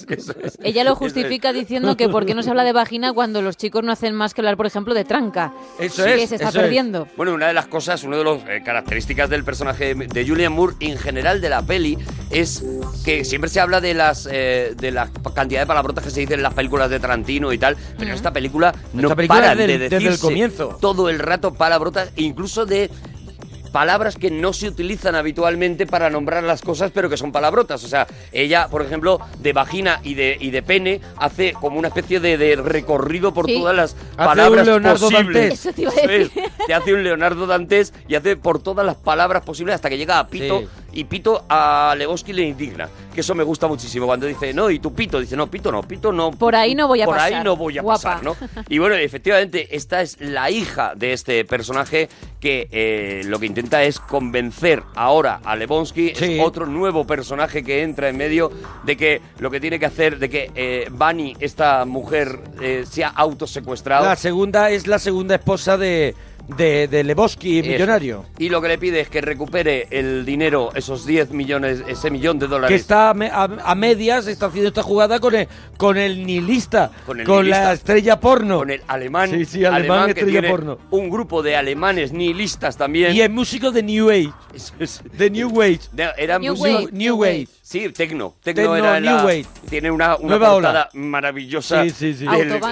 Eso es. Ella lo justifica diciendo que por qué no se habla de vagina cuando los chicos no hacen más que hablar, por ejemplo, de tranca. Eso que es, se está eso es. perdiendo. Bueno, una de las cosas, una de las eh, características del personaje de, de Julian Moore en general de la peli es que siempre se habla de las eh, de la cantidad de palabrotas que se dicen en las películas de Tarantino y tal, pero en esta película no Esta película del- de desde el decirse comienzo. todo el rato palabrotas, incluso de palabras que no se utilizan habitualmente para nombrar las cosas, pero que son palabrotas. O sea, ella, por ejemplo, de vagina y de, y de pene, hace como una especie de, de recorrido por Sí. todas las palabras Leonardo posibles. Dantes. Eso te iba a Eso decir. es. Te hace un Leonardo Dantes y hace por todas las palabras posibles hasta que llega a Pito. Sí. Y Pito a Lebowski le indigna. Que eso me gusta muchísimo. Cuando dice, no, y tu Pito, dice, no, Pito no, Pito no. Por ahí no voy a por pasar. ahí no voy a Guapa. pasar, ¿no? Y bueno, efectivamente, esta es la hija de este personaje que eh, lo que intenta es convencer ahora a Lebowski, Sí. es otro nuevo personaje que entra en medio de que lo que tiene que hacer, de que eh, Bunny, esta mujer, eh, se ha autosecuestrado. La segunda es la segunda esposa de, de, de Lebowski, Eso. millonario. Y lo que le pide es que recupere el dinero, esos 10 millones, ese millón de dólares. Que está a, me- a- a medias, está haciendo esta jugada con el, con el nihilista, Con el la nihilista. estrella porno. Con el alemán, Sí, sí, alemán, que estrella tiene porno. un grupo de alemanes nihilistas también. Y es músico de New Age. De New Wave. de- era New músico- Wave. New Wave. Sí, Tecno. Tecno, Tecno, era New la- Wave. Tiene una, una Nueva portada ola. maravillosa Sí, sí, sí.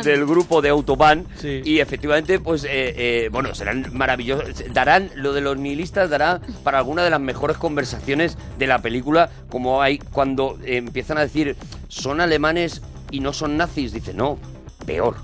Del, grupo de Autobahn. Sí. Y efectivamente, pues, eh, eh, bueno, serán maravillosos. Darán, lo de los nihilistas dará para alguna de las mejores conversaciones de la película, como hay cuando eh, empiezan a decir, son alemanes y no son nazis. Dice, no, peor,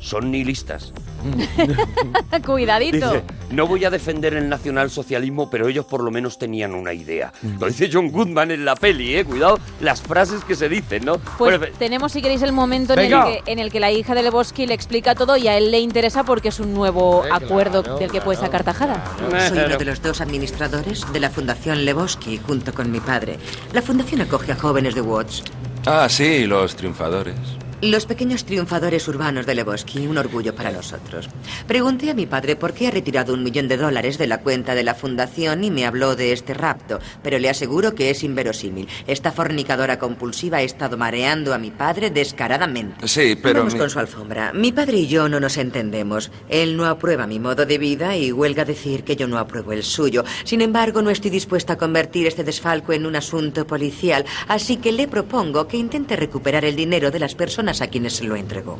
son nihilistas. Cuidadito. Dice, no voy a defender el nacionalsocialismo, pero ellos por lo menos tenían una idea. Lo dice John Goodman en la peli, ¿eh? Cuidado las frases que se dicen, ¿no? Pues Bueno, tenemos, si queréis, el momento en el, que, en el que la hija de Lebowski le explica todo y a él le interesa porque es un nuevo Eh, acuerdo claro, del que puede sacar tajada. Soy uno de los dos administradores de la Fundación Lebowski junto con mi padre. La fundación acoge a jóvenes de Watts. Ah, sí, los triunfadores. Los pequeños triunfadores urbanos de Lebowski, un orgullo para nosotros. Pregunté a mi padre por qué ha retirado un millón de dólares de la cuenta de la fundación y me habló de este rapto, pero le aseguro que es inverosímil. Esta fornicadora compulsiva ha estado mareando a mi padre descaradamente. Sí, pero... Vamos mi- con su alfombra. Mi padre y yo no nos entendemos. Él no aprueba mi modo de vida y huelga decir que yo no apruebo el suyo. Sin embargo, no estoy dispuesta a convertir este desfalco en un asunto policial, así que le propongo que intente recuperar el dinero de las personas a quienes se lo entregó.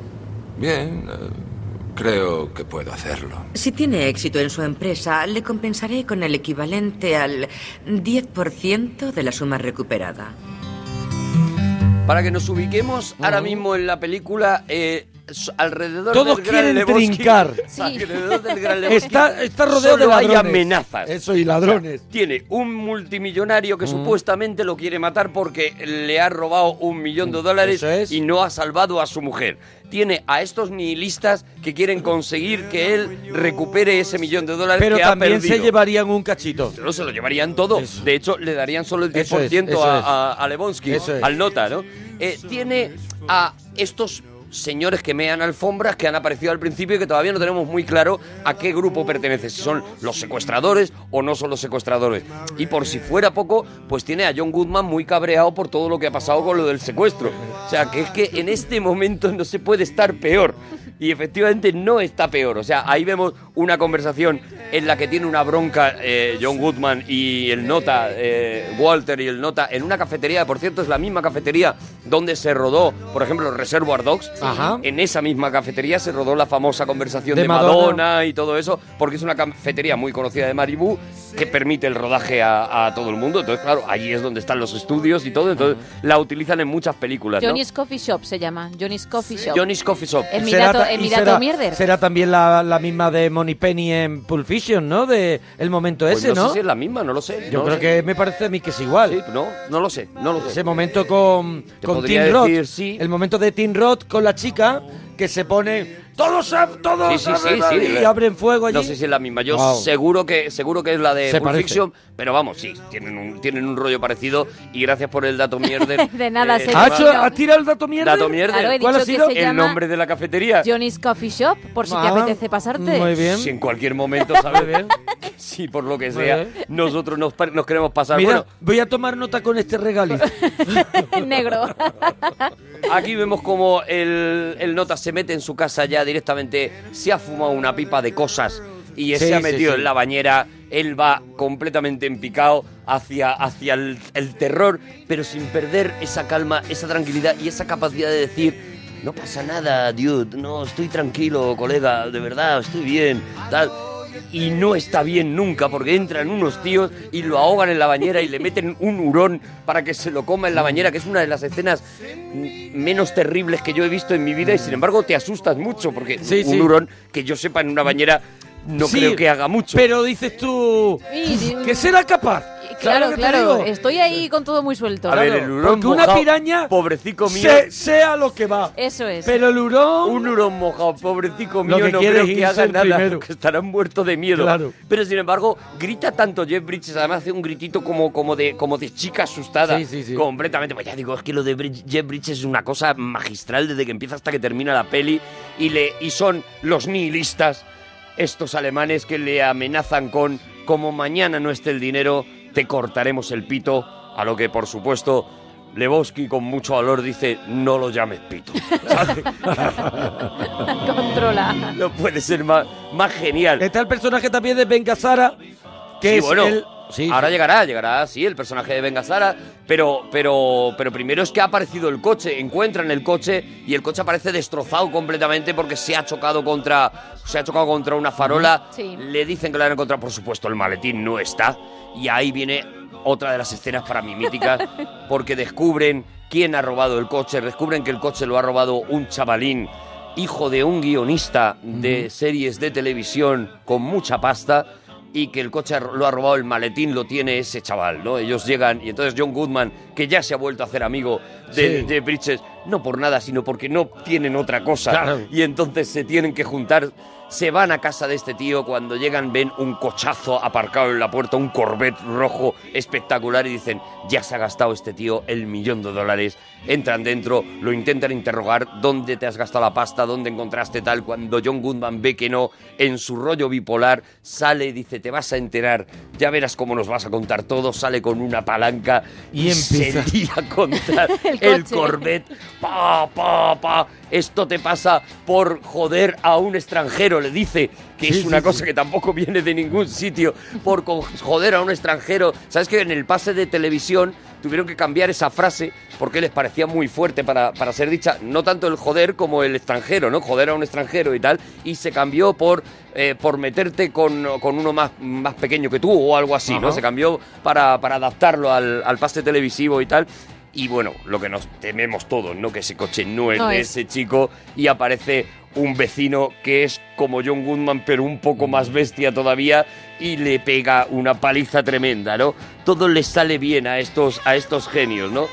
Bien, eh, creo que puedo hacerlo. Si tiene éxito en su empresa, le compensaré con el equivalente al 10% de la suma recuperada. para que nos ubiquemos ahora mismo en la película, eh, alrededor Todos del Gran quieren Lebowski, trincar. Sí. alrededor del Gran Lebowski, Está, está rodeado de hay ladrones. amenazas. Eso, y ladrones. Tiene un multimillonario que supuestamente lo quiere matar porque le ha robado un millón de dólares es. y no ha salvado a su mujer. Tiene a estos nihilistas que quieren conseguir que él recupere ese millón de dólares Pero que ha también perdido. se llevarían un cachito. No se lo llevarían todo. Eso. De hecho, le darían solo el 10% Eso es, eso a, a, Lebowski, al nota, ¿no? Eh, tiene a estos señores que mean alfombras que han aparecido al principio y que todavía no tenemos muy claro a qué grupo pertenece, si son los secuestradores o no son los secuestradores. Y por si fuera poco, pues tiene a John Goodman muy cabreado por todo lo que ha pasado con lo del secuestro. O sea, que es que en este momento no se puede estar peor. Y efectivamente no está peor. O sea, ahí vemos una conversación en la que tiene una bronca eh, John Goodman y el nota, eh, Walter y el nota, en una cafetería, por cierto, es la misma cafetería donde se rodó, por ejemplo, Reservoir Dogs. Ajá. En esa misma cafetería se rodó la famosa conversación De de, Madonna. Madonna. y todo eso, porque es una cafetería muy conocida de Maribú que permite el rodaje a, a todo el mundo. Entonces, claro, allí es donde están los estudios y todo. Entonces, la utilizan en muchas películas. ¿no? Johnny's Coffee Shop se llama. Johnny's Coffee Shop. Johnny's Coffee Shop. En Será Mirato, ta- en y Mirato será- Mierder. Será también la, la misma de Money Penny en Pulp Fiction, ¿no? De el momento Pues ese, no, ¿no? sé si es la misma, no lo sé. Yo no creo sé. que me parece a mí que es igual. Sí, no, no lo sé, no lo sé. Ese momento con, con Tim Roth. sí. El momento de Tim Roth con la chica que se pone. Todos, ab- todos Sí, sí, sí, abren", sí. y abren fuego allí. No sé si es la misma. Yo Wow. seguro que seguro que es la de Se Pulp parece. Fiction, pero vamos, sí, tienen un, tienen un rollo parecido. Y gracias por el dato mierder. De nada, eh, se ¿Ha, lo hecho- digo. ¿Ha tirado el dato mierder. Claro, ¿Cuál ha sido? el llama nombre de la cafetería. Johnny's Coffee Shop, por si te Ah, apetece pasarte. Muy bien. Si en cualquier momento, ¿sabes? si por lo que sea Pues. nosotros nos, pa- nos queremos pasar. Mira, Bueno, voy a tomar nota con este regalito. Negro. Aquí vemos como el, el nota se mete en su casa ya directamente, se ha fumado una pipa de cosas y Sí, se ha sí, metido sí. en la bañera. Él va completamente en picado hacia, hacia el, el terror, pero sin perder esa calma, esa tranquilidad y esa capacidad de decir, no pasa nada, dude, no, estoy tranquilo, colega, de verdad, estoy bien, tal. Y no está bien nunca porque entran unos tíos y lo ahogan en la bañera y le meten un hurón para que se lo coma en la bañera, que es una de las escenas menos terribles que yo he visto en mi vida y sin embargo te asustas mucho porque Sí, un sí. hurón que yo sepa en una bañera no Sí, creo que haga mucho. Pero dices tú que será capaz. Claro, claro. Estoy ahí con todo muy suelto. A ver, el hurón Porque una piraña pobrecico mío, se- sea lo que va. Eso es. Pero el hurón. un hurón mojado, pobrecico Lo mío, que no quiere creo es que irse haga el nada, primero. que estarán muertos de miedo. Claro. Pero sin embargo, grita tanto Jeff Bridges, además hace un gritito como, como, de, como de chica asustada. Sí, sí, sí. Completamente. Pues ya digo, es que lo de Bridge- Jeff Bridges es una cosa magistral desde que empieza hasta que termina la peli. Y, le, y son los nihilistas, estos alemanes que le amenazan con, como mañana no esté el dinero, te cortaremos el pito. A lo que, por supuesto, Lebowski con mucho valor dice, no lo llames pito. Controla. No puede ser más, más genial. Está el personaje también de Ben Gazzara, que Sí, es bueno, el- sí, ahora sí. llegará, llegará, sí, el personaje de Ben Gazzara, pero, pero, pero primero es que ha aparecido el coche, encuentran el coche y el coche aparece destrozado completamente porque se ha chocado contra, se ha chocado contra una farola. Sí. Le dicen que lo han encontrado, por supuesto, el maletín no está y ahí viene otra de las escenas para mí míticas porque descubren quién ha robado el coche, descubren que el coche lo ha robado un chavalín hijo de un guionista de series de televisión con mucha pasta y que el coche lo ha robado el maletín lo tiene ese chaval, ¿no? Ellos llegan y entonces John Goodman, que ya se ha vuelto a hacer amigo de, Sí. de Bridges, no por nada, sino porque no tienen otra cosa. Claro. Y entonces se tienen que juntar, se van a casa de este tío, cuando llegan ven un cochazo aparcado en la puerta, un Corvette rojo espectacular y dicen, ya se ha gastado este tío el millón de dólares. Entran dentro, lo intentan interrogar, ¿dónde te has gastado la pasta? ¿Dónde encontraste tal? Cuando John Goodman ve que no, en su rollo bipolar, sale y dice, te vas a enterar, ya verás cómo nos vas a contar todo, sale con una palanca Y y, se empieza. lía a contar El el. Corvette. Pa, pa, pa. Esto te pasa por joder a un extranjero, le dice, que Sí, es una sí, cosa sí. que tampoco viene de ningún sitio, por joder a un extranjero. ¿Sabes que en el pase de televisión tuvieron que cambiar esa frase porque les parecía muy fuerte para, para ser dicha, no tanto el joder como el extranjero, ¿no? Joder a un extranjero y tal, y se cambió por, eh, por meterte con, con uno más, más pequeño que tú o algo así, ¿no? Se cambió para, para adaptarlo al, al pase televisivo y tal. Y bueno, lo que nos tememos todos, ¿no? Que ese coche no es No de es. ese chico y aparece un vecino que es como John Goodman, pero un poco más bestia todavía y le pega una paliza tremenda, ¿no? Todo le sale bien a estos, a estos genios, ¿no?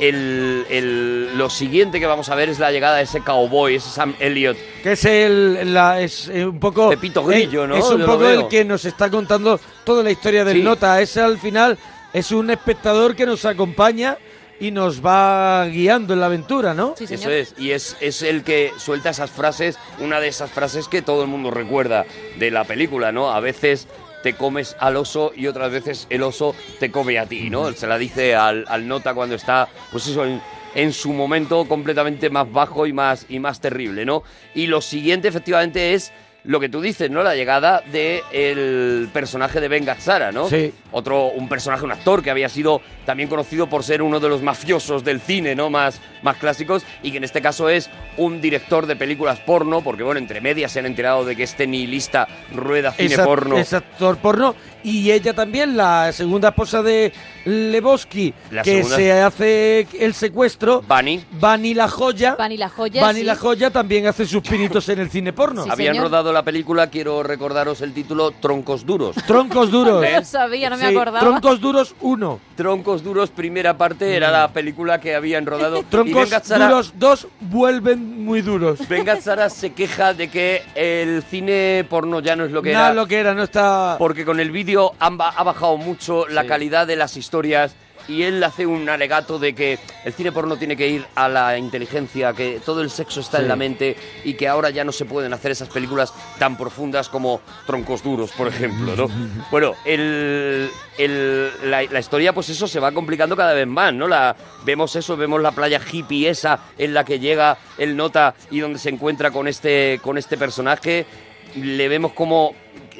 El, el- lo siguiente que vamos a ver es la llegada de ese cowboy, ese Sam Elliott. Que es el, la- es eh, un poco Pepito Grillo, eh, ¿no? Es un Yo poco el que nos está contando toda la historia del Sí. nota. Es al final es un espectador que nos acompaña y nos va guiando en la aventura, ¿no? Sí, Eso es, y es, es el que suelta esas frases, una de esas frases que todo el mundo recuerda de la película, ¿no? A veces te comes al oso y otras veces el oso te come a ti, ¿no? Se la dice al, al nota cuando está, pues eso, en, en su momento completamente más bajo y más, y más terrible, ¿no? Y lo siguiente, efectivamente, es lo que tú dices, ¿no? La llegada del personaje de Ben Gazzara, ¿no? Sí. Otro, un personaje, un actor que había sido también conocido por ser uno de los mafiosos del cine, ¿no? Más, más clásicos, y que en este caso es un director de películas porno, porque bueno, entre medias se han enterado de que este nihilista rueda cine porno. es actor porno. Y ella también, la segunda esposa de Lebowski, La que segunda- se hace el secuestro. Bunny. Bunny la joya. Van y la joya. Bunny sí. la joya también hace sus pinitos en el cine porno. Sí, Habían señor. rodado la película, quiero recordaros el título Troncos Duros. Troncos duros. No lo sabía, no me Sí, acordaba. Troncos duros 1. Troncos Duros, primera parte, era la película que habían rodado. y Ben Troncos Gazzara- duros 2 vuelven muy duros. Ben Gazzara se queja de que el cine porno ya no es lo que Nada era. lo que era, no está. Porque con el vídeo han ba- ha bajado mucho la Sí. calidad de las historias y él hace un alegato de que el cine porno tiene que ir a la inteligencia, que todo el sexo está Sí. en la mente y que ahora ya no se pueden hacer esas películas tan profundas como Troncos Duros, por ejemplo, ¿no? bueno, el, el- la, la historia, pues eso se va complicando cada vez más, ¿no? La, vemos eso, vemos la playa hippie esa en la que llega el nota y donde se encuentra con este, con este personaje. Le vemos como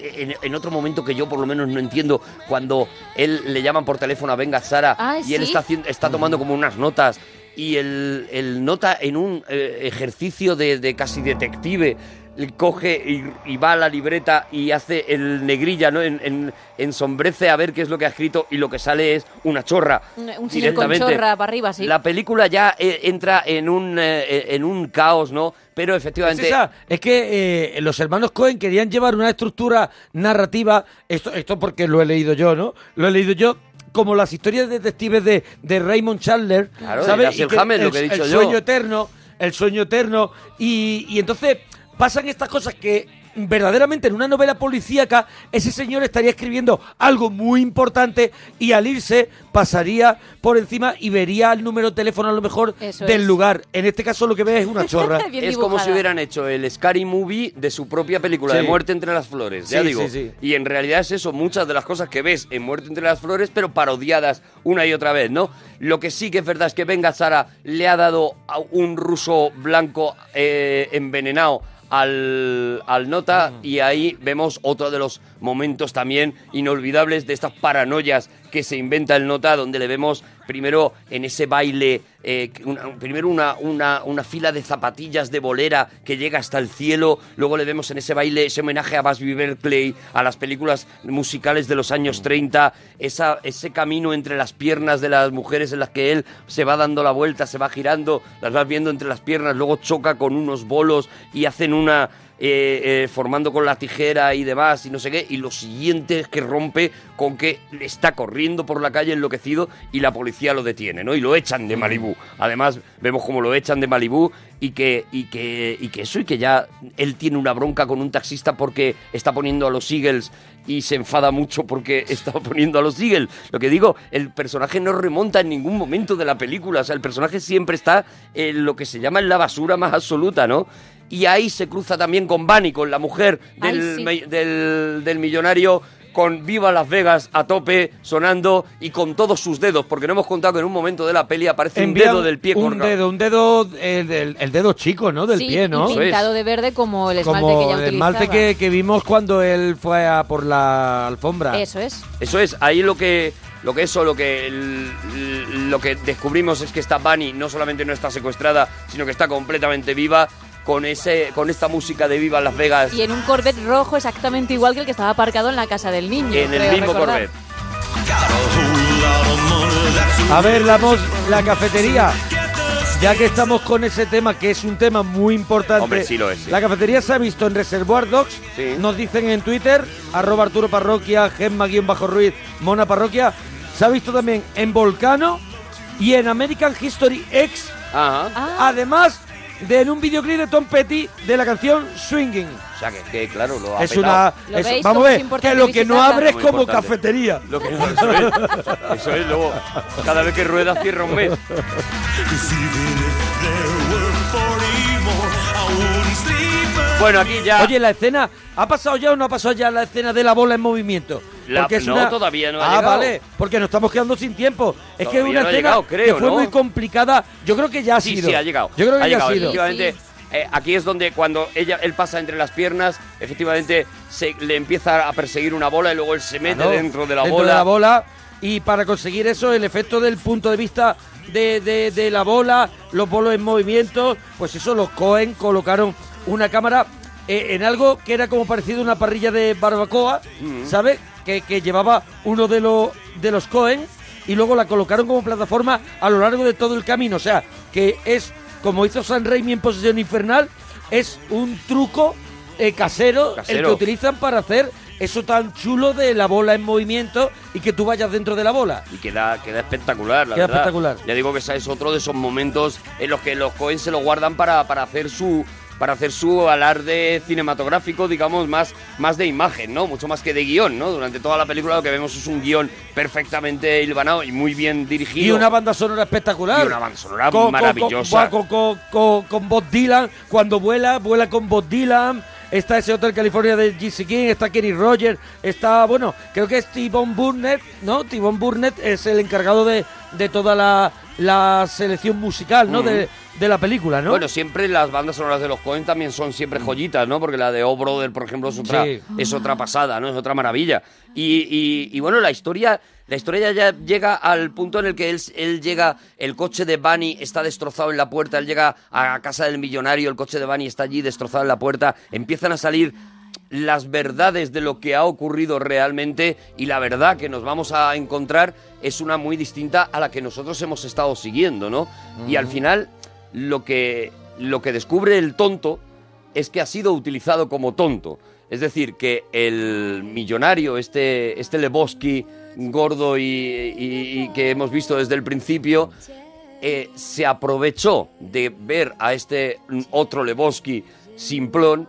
en, en otro momento que yo por lo menos no entiendo, cuando él le llaman por teléfono a Venga Sara Ah, y él ¿sí? está, está tomando como unas notas y el, el nota en un eh, ejercicio de, de casi detective coge y, y va a la libreta y hace el negrilla, ¿no? En, en- ensombrece a ver qué es lo que ha escrito y lo que sale es una chorra. Un señor con chorra para arriba, sí. La película ya eh, entra en un, eh, en un caos, ¿no? Pero Es, efectivamente... esa, es que eh, los hermanos Cohen querían llevar una estructura narrativa, esto, esto porque lo he leído yo, ¿no? Lo he leído yo como las historias de detectives de, de Raymond Chandler, Claro, ¿sabes? lo que he dicho el yo. sueño eterno, el sueño eterno, y, y entonces pasan estas cosas que verdaderamente en una novela policíaca ese señor estaría escribiendo algo muy importante y al irse pasaría por encima y vería el número de teléfono a lo mejor Eso del es. lugar. En este caso lo que ve es una chorra. Es como si hubieran hecho el Scary Movie de su propia película, Sí. de Muerte entre las Flores, ya Sí, digo. sí, sí. Y en realidad es eso, muchas de las cosas que ves en Muerte entre las Flores, pero parodiadas una y otra vez, ¿no? Lo que sí que es verdad es que Venga Sara le ha dado a un ruso blanco eh, envenenado al, al nota y ahí vemos otro de los momentos también inolvidables de estas paranoias que se inventa el nota, donde le vemos primero en ese baile, eh, una- primero una, una, una fila de zapatillas de bolera que llega hasta el cielo, luego le vemos en ese baile ese homenaje a Busby Berkeley, a las películas musicales de los años 30, esa, ese camino entre las piernas de las mujeres en las que él se va dando la vuelta, se va girando, las vas viendo entre las piernas, luego choca con unos bolos y hacen una... eh, eh, formando con la tijera y demás y no sé qué, y lo siguiente es que rompe con que está corriendo por la calle enloquecido y la policía lo detiene, ¿no? Y lo echan de Malibú. Además, vemos cómo lo echan de Malibú y que, y que, y que eso, y que ya él tiene una bronca con un taxista porque está poniendo a los Eagles y se enfada mucho porque está poniendo a los Eagles. Lo que digo, el personaje no remonta en ningún momento de la película, o sea, el personaje siempre está en lo que se llama en la basura más absoluta, ¿no? Y ahí se cruza también con Bunny, con la mujer Ay, del, sí. me- del, del millonario, con Viva Las Vegas a tope, sonando y con todos sus dedos, porque no hemos contado que en un momento de la peli aparece Envían un dedo del pie Un dedo, un dedo, el, del- el dedo chico, ¿no? Del Sí, pie, ¿no? y pintado de verde como el esmalte Como que ya el utilizaba. esmalte que, que vimos cuando él fue a por la alfombra. Eso es. Eso es, ahí lo que lo que eso, lo que el- lo que descubrimos es que esta Bunny no solamente no está secuestrada, sino que está completamente viva con ese con esta música de Viva Las Vegas Y en un Corvette rojo exactamente igual que el que estaba aparcado en la casa del niño. en el mismo recordar. Corvette. A ver, la, la cafetería. Ya que estamos con ese tema, que es un tema muy importante. Hombre, sí lo es, sí. La cafetería se ha visto en Reservoir Dogs. Sí. Nos dicen en Twitter, arroba Arturo Parroquia, Gemma-Ruiz, Mona Parroquia. Se ha visto también en Volcano y en American History X. Ajá. Ah, Además de en un videoclip de Tom Petty de la canción Swinging. O sea que, que, claro, lo ha Es petado. una. ¿Lo es- veis vamos a ver, que lo que no abre es como importante. cafetería. Lo que, eso es, eso es, luego cada vez que rueda cierra un mes. Bueno, aquí ya Oye, la escena, ¿ha pasado ya o no ha pasado ya la escena de la bola en movimiento? La- no, todavía no ha Ah, llegado. vale, porque nos estamos quedando sin tiempo. Es que es una no ha escena llegado, creo, que fue ¿no? muy complicada. Yo creo que ya ha sí, sido. sí, ha llegado. Yo creo que ha ya llegado, ha sido. efectivamente. eh, aquí es donde cuando ella él pasa entre las piernas, efectivamente se le empieza a perseguir una bola y luego él se mete Claro, dentro de la dentro bola. de la bola. Y para conseguir eso, el efecto del punto de vista de, de- de la bola, los bolos en movimiento, pues eso, los Cohen colocaron una cámara eh, en algo que era como parecido a una parrilla de barbacoa, Mm. ¿sabes? Que, que llevaba uno de, los de los Cohen y luego la colocaron como plataforma a lo largo de todo el camino. O sea, que es, como hizo San Raimi en Posesión Infernal, es un truco eh, casero, el que utilizan para hacer eso tan chulo de la bola en movimiento y que tú vayas dentro de la bola. Y queda, queda espectacular, la Queda verdad. espectacular. Ya digo que ese es otro de esos momentos en los que los Cohen se lo guardan para, para hacer su, para hacer su alarde cinematográfico, digamos, más, más de imagen, ¿no? Mucho más que de guion, ¿no? Durante toda la película lo que vemos es un guion perfectamente hilvanado y muy bien dirigido. Y una banda sonora espectacular. Y una banda sonora Con- maravillosa. Con, con, Bob Dylan, cuando vuela, vuela con Bob Dylan. Está ese Hotel California de G.C. King, está Kenny Rogers, está, bueno, creo que es T-Bone Burnett, ¿no? T-Bone Burnett es el encargado de, de toda la, la selección musical, ¿no? Mm. De, de la película, ¿no? Bueno, siempre las bandas sonoras de los Cohen también son siempre joyitas, ¿no? Porque la de O Brother, por ejemplo, es otra, Sí. es otra pasada, ¿no? Es otra maravilla. Y, y- y bueno, la historia, la historia ya llega al punto en el que él, él llega, el coche de Bunny está destrozado en la puerta, él llega a casa del millonario, el coche de Bunny está allí destrozado en la puerta, empiezan a salir las verdades de lo que ha ocurrido realmente y la verdad que nos vamos a encontrar es una muy distinta a la que nosotros hemos estado siguiendo, ¿no? Y al final lo que, lo que descubre el tonto es que ha sido utilizado como tonto. Es decir, que el millonario, este, este Lebowski gordo y, que hemos visto desde el principio, eh, se aprovechó de ver a este otro Lebowski simplón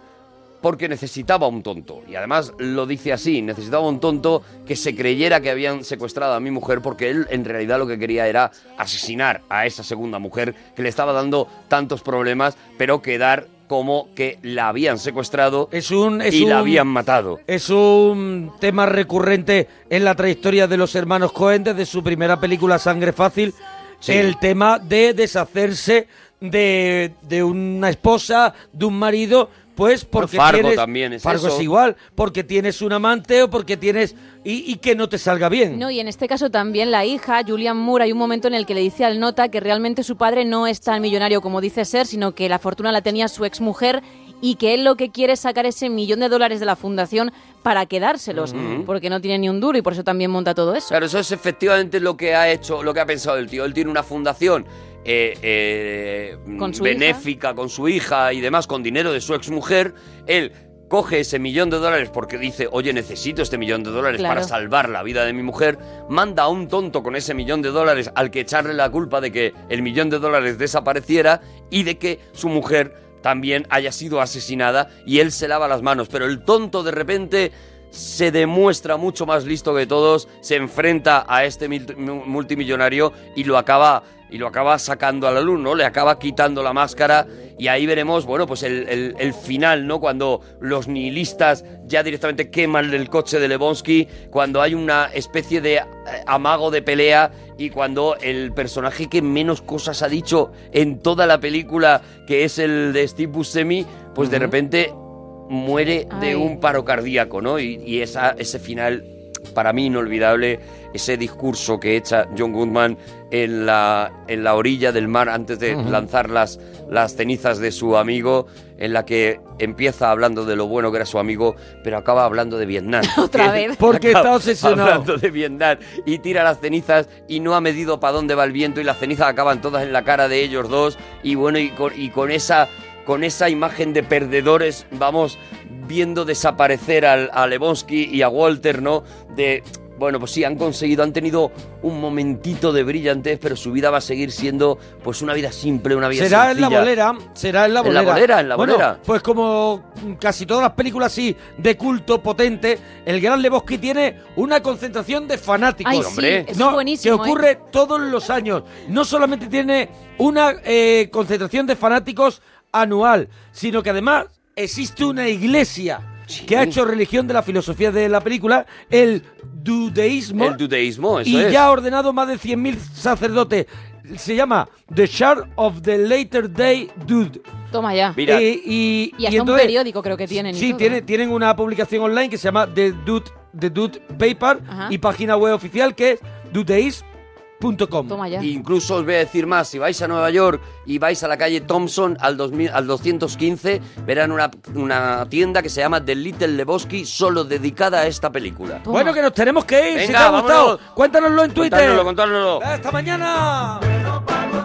porque necesitaba un tonto. Y además lo dice así, necesitaba un tonto que se creyera que habían secuestrado a mi mujer porque él en realidad lo que quería era asesinar a esa segunda mujer que le estaba dando tantos problemas, pero quedar como que la habían secuestrado es un, es y la un- habían matado. Es un tema recurrente en la trayectoria de los hermanos Cohen desde su primera película Sangre Fácil. Sí. El tema de deshacerse de, de una esposa, de un marido, pues porque Fargo tienes... también es Fargo eso. es igual, porque tienes un amante o porque tienes... Y, y que no te salga bien. No, y en este caso también la hija, Julian Moore, hay un momento en el que le dice al nota que realmente su padre no es tan millonario como dice ser, sino que la fortuna la tenía su exmujer y que él lo que quiere es sacar ese millón de dólares de la fundación para quedárselos, porque no tiene ni un duro y por eso también monta todo eso. Claro, eso es efectivamente lo que ha hecho, lo que ha pensado el tío. Él tiene una fundación eh, eh, Con su benéfica con su hija y demás, con dinero de su exmujer. Él coge ese millón de dólares porque dice, oye, necesito este millón de dólares Claro. para salvar la vida de mi mujer. Manda a un tonto con ese millón de dólares al que echarle la culpa de que el millón de dólares desapareciera y de que su mujer también haya sido asesinada y él se lava las manos. Pero el tonto de repente se demuestra mucho más listo que todos, se enfrenta a este mil- mu- multimillonario y lo acaba y lo acaba sacando a la luz, ¿no? Le acaba quitando la máscara y ahí veremos, bueno, pues el, el- el final, ¿no? Cuando los nihilistas ya directamente queman el coche de Lebonsky, cuando hay una especie de eh, amago de pelea y cuando el personaje que menos cosas ha dicho en toda la película, que es el de Steve Buscemi, pues de repente muere de un paro cardíaco, ¿no? Y, y esa, ese final, para mí inolvidable, ese discurso que echa John Goodman en la, en la orilla del mar antes de lanzar las, las cenizas de su amigo, en la que empieza hablando de lo bueno que era su amigo, pero acaba hablando de Vietnam. Otra vez. Porque está obsesionado. Hablando de Vietnam y tira las cenizas y no ha medido para dónde va el viento y las cenizas acaban todas en la cara de ellos dos y bueno, y con, y con esa con esa imagen de perdedores vamos viendo desaparecer al, a Lebowski y a Walter, ¿no? De, bueno, pues sí, han conseguido, han tenido un momentito de brillantez, pero su vida va a seguir siendo pues una vida simple, una vida Será en la sencilla. bolera, será en la En la bolera. bolera, en la Bueno, bolera. Pues como casi todas las películas así de culto potente, el Gran Lebowski tiene una concentración de fanáticos. Ay, sí, hombre. No, es buenísimo. que ¿eh? ocurre todos los años. No solamente tiene una eh, concentración de fanáticos anual, sino que además existe una iglesia que ha hecho religión de la filosofía de la película, el dudeísmo. El dudeísmo, eso y es. ya ha ordenado más de 100.000 sacerdotes. Se llama The Church of the Later Day Dude. Toma ya. Mira, Eh, y, Y hasta un entonces- periódico creo que tienen. y Sí, todo. tiene, tienen una publicación online que se llama The Dude, The Dude Paper Ajá. y página web oficial que es dudeis.com. Toma ya. Incluso os voy a decir más, si vais a Nueva York y vais a la calle Thompson al, 2000, al 215, verán una, una tienda que se llama The Little Lebowski, solo dedicada a esta película. Toma. Bueno, que nos tenemos que ir. si te ha gustado, vámonos. cuéntanos en Twitter. Contárnoslo, contárnoslo. ¡Hasta mañana!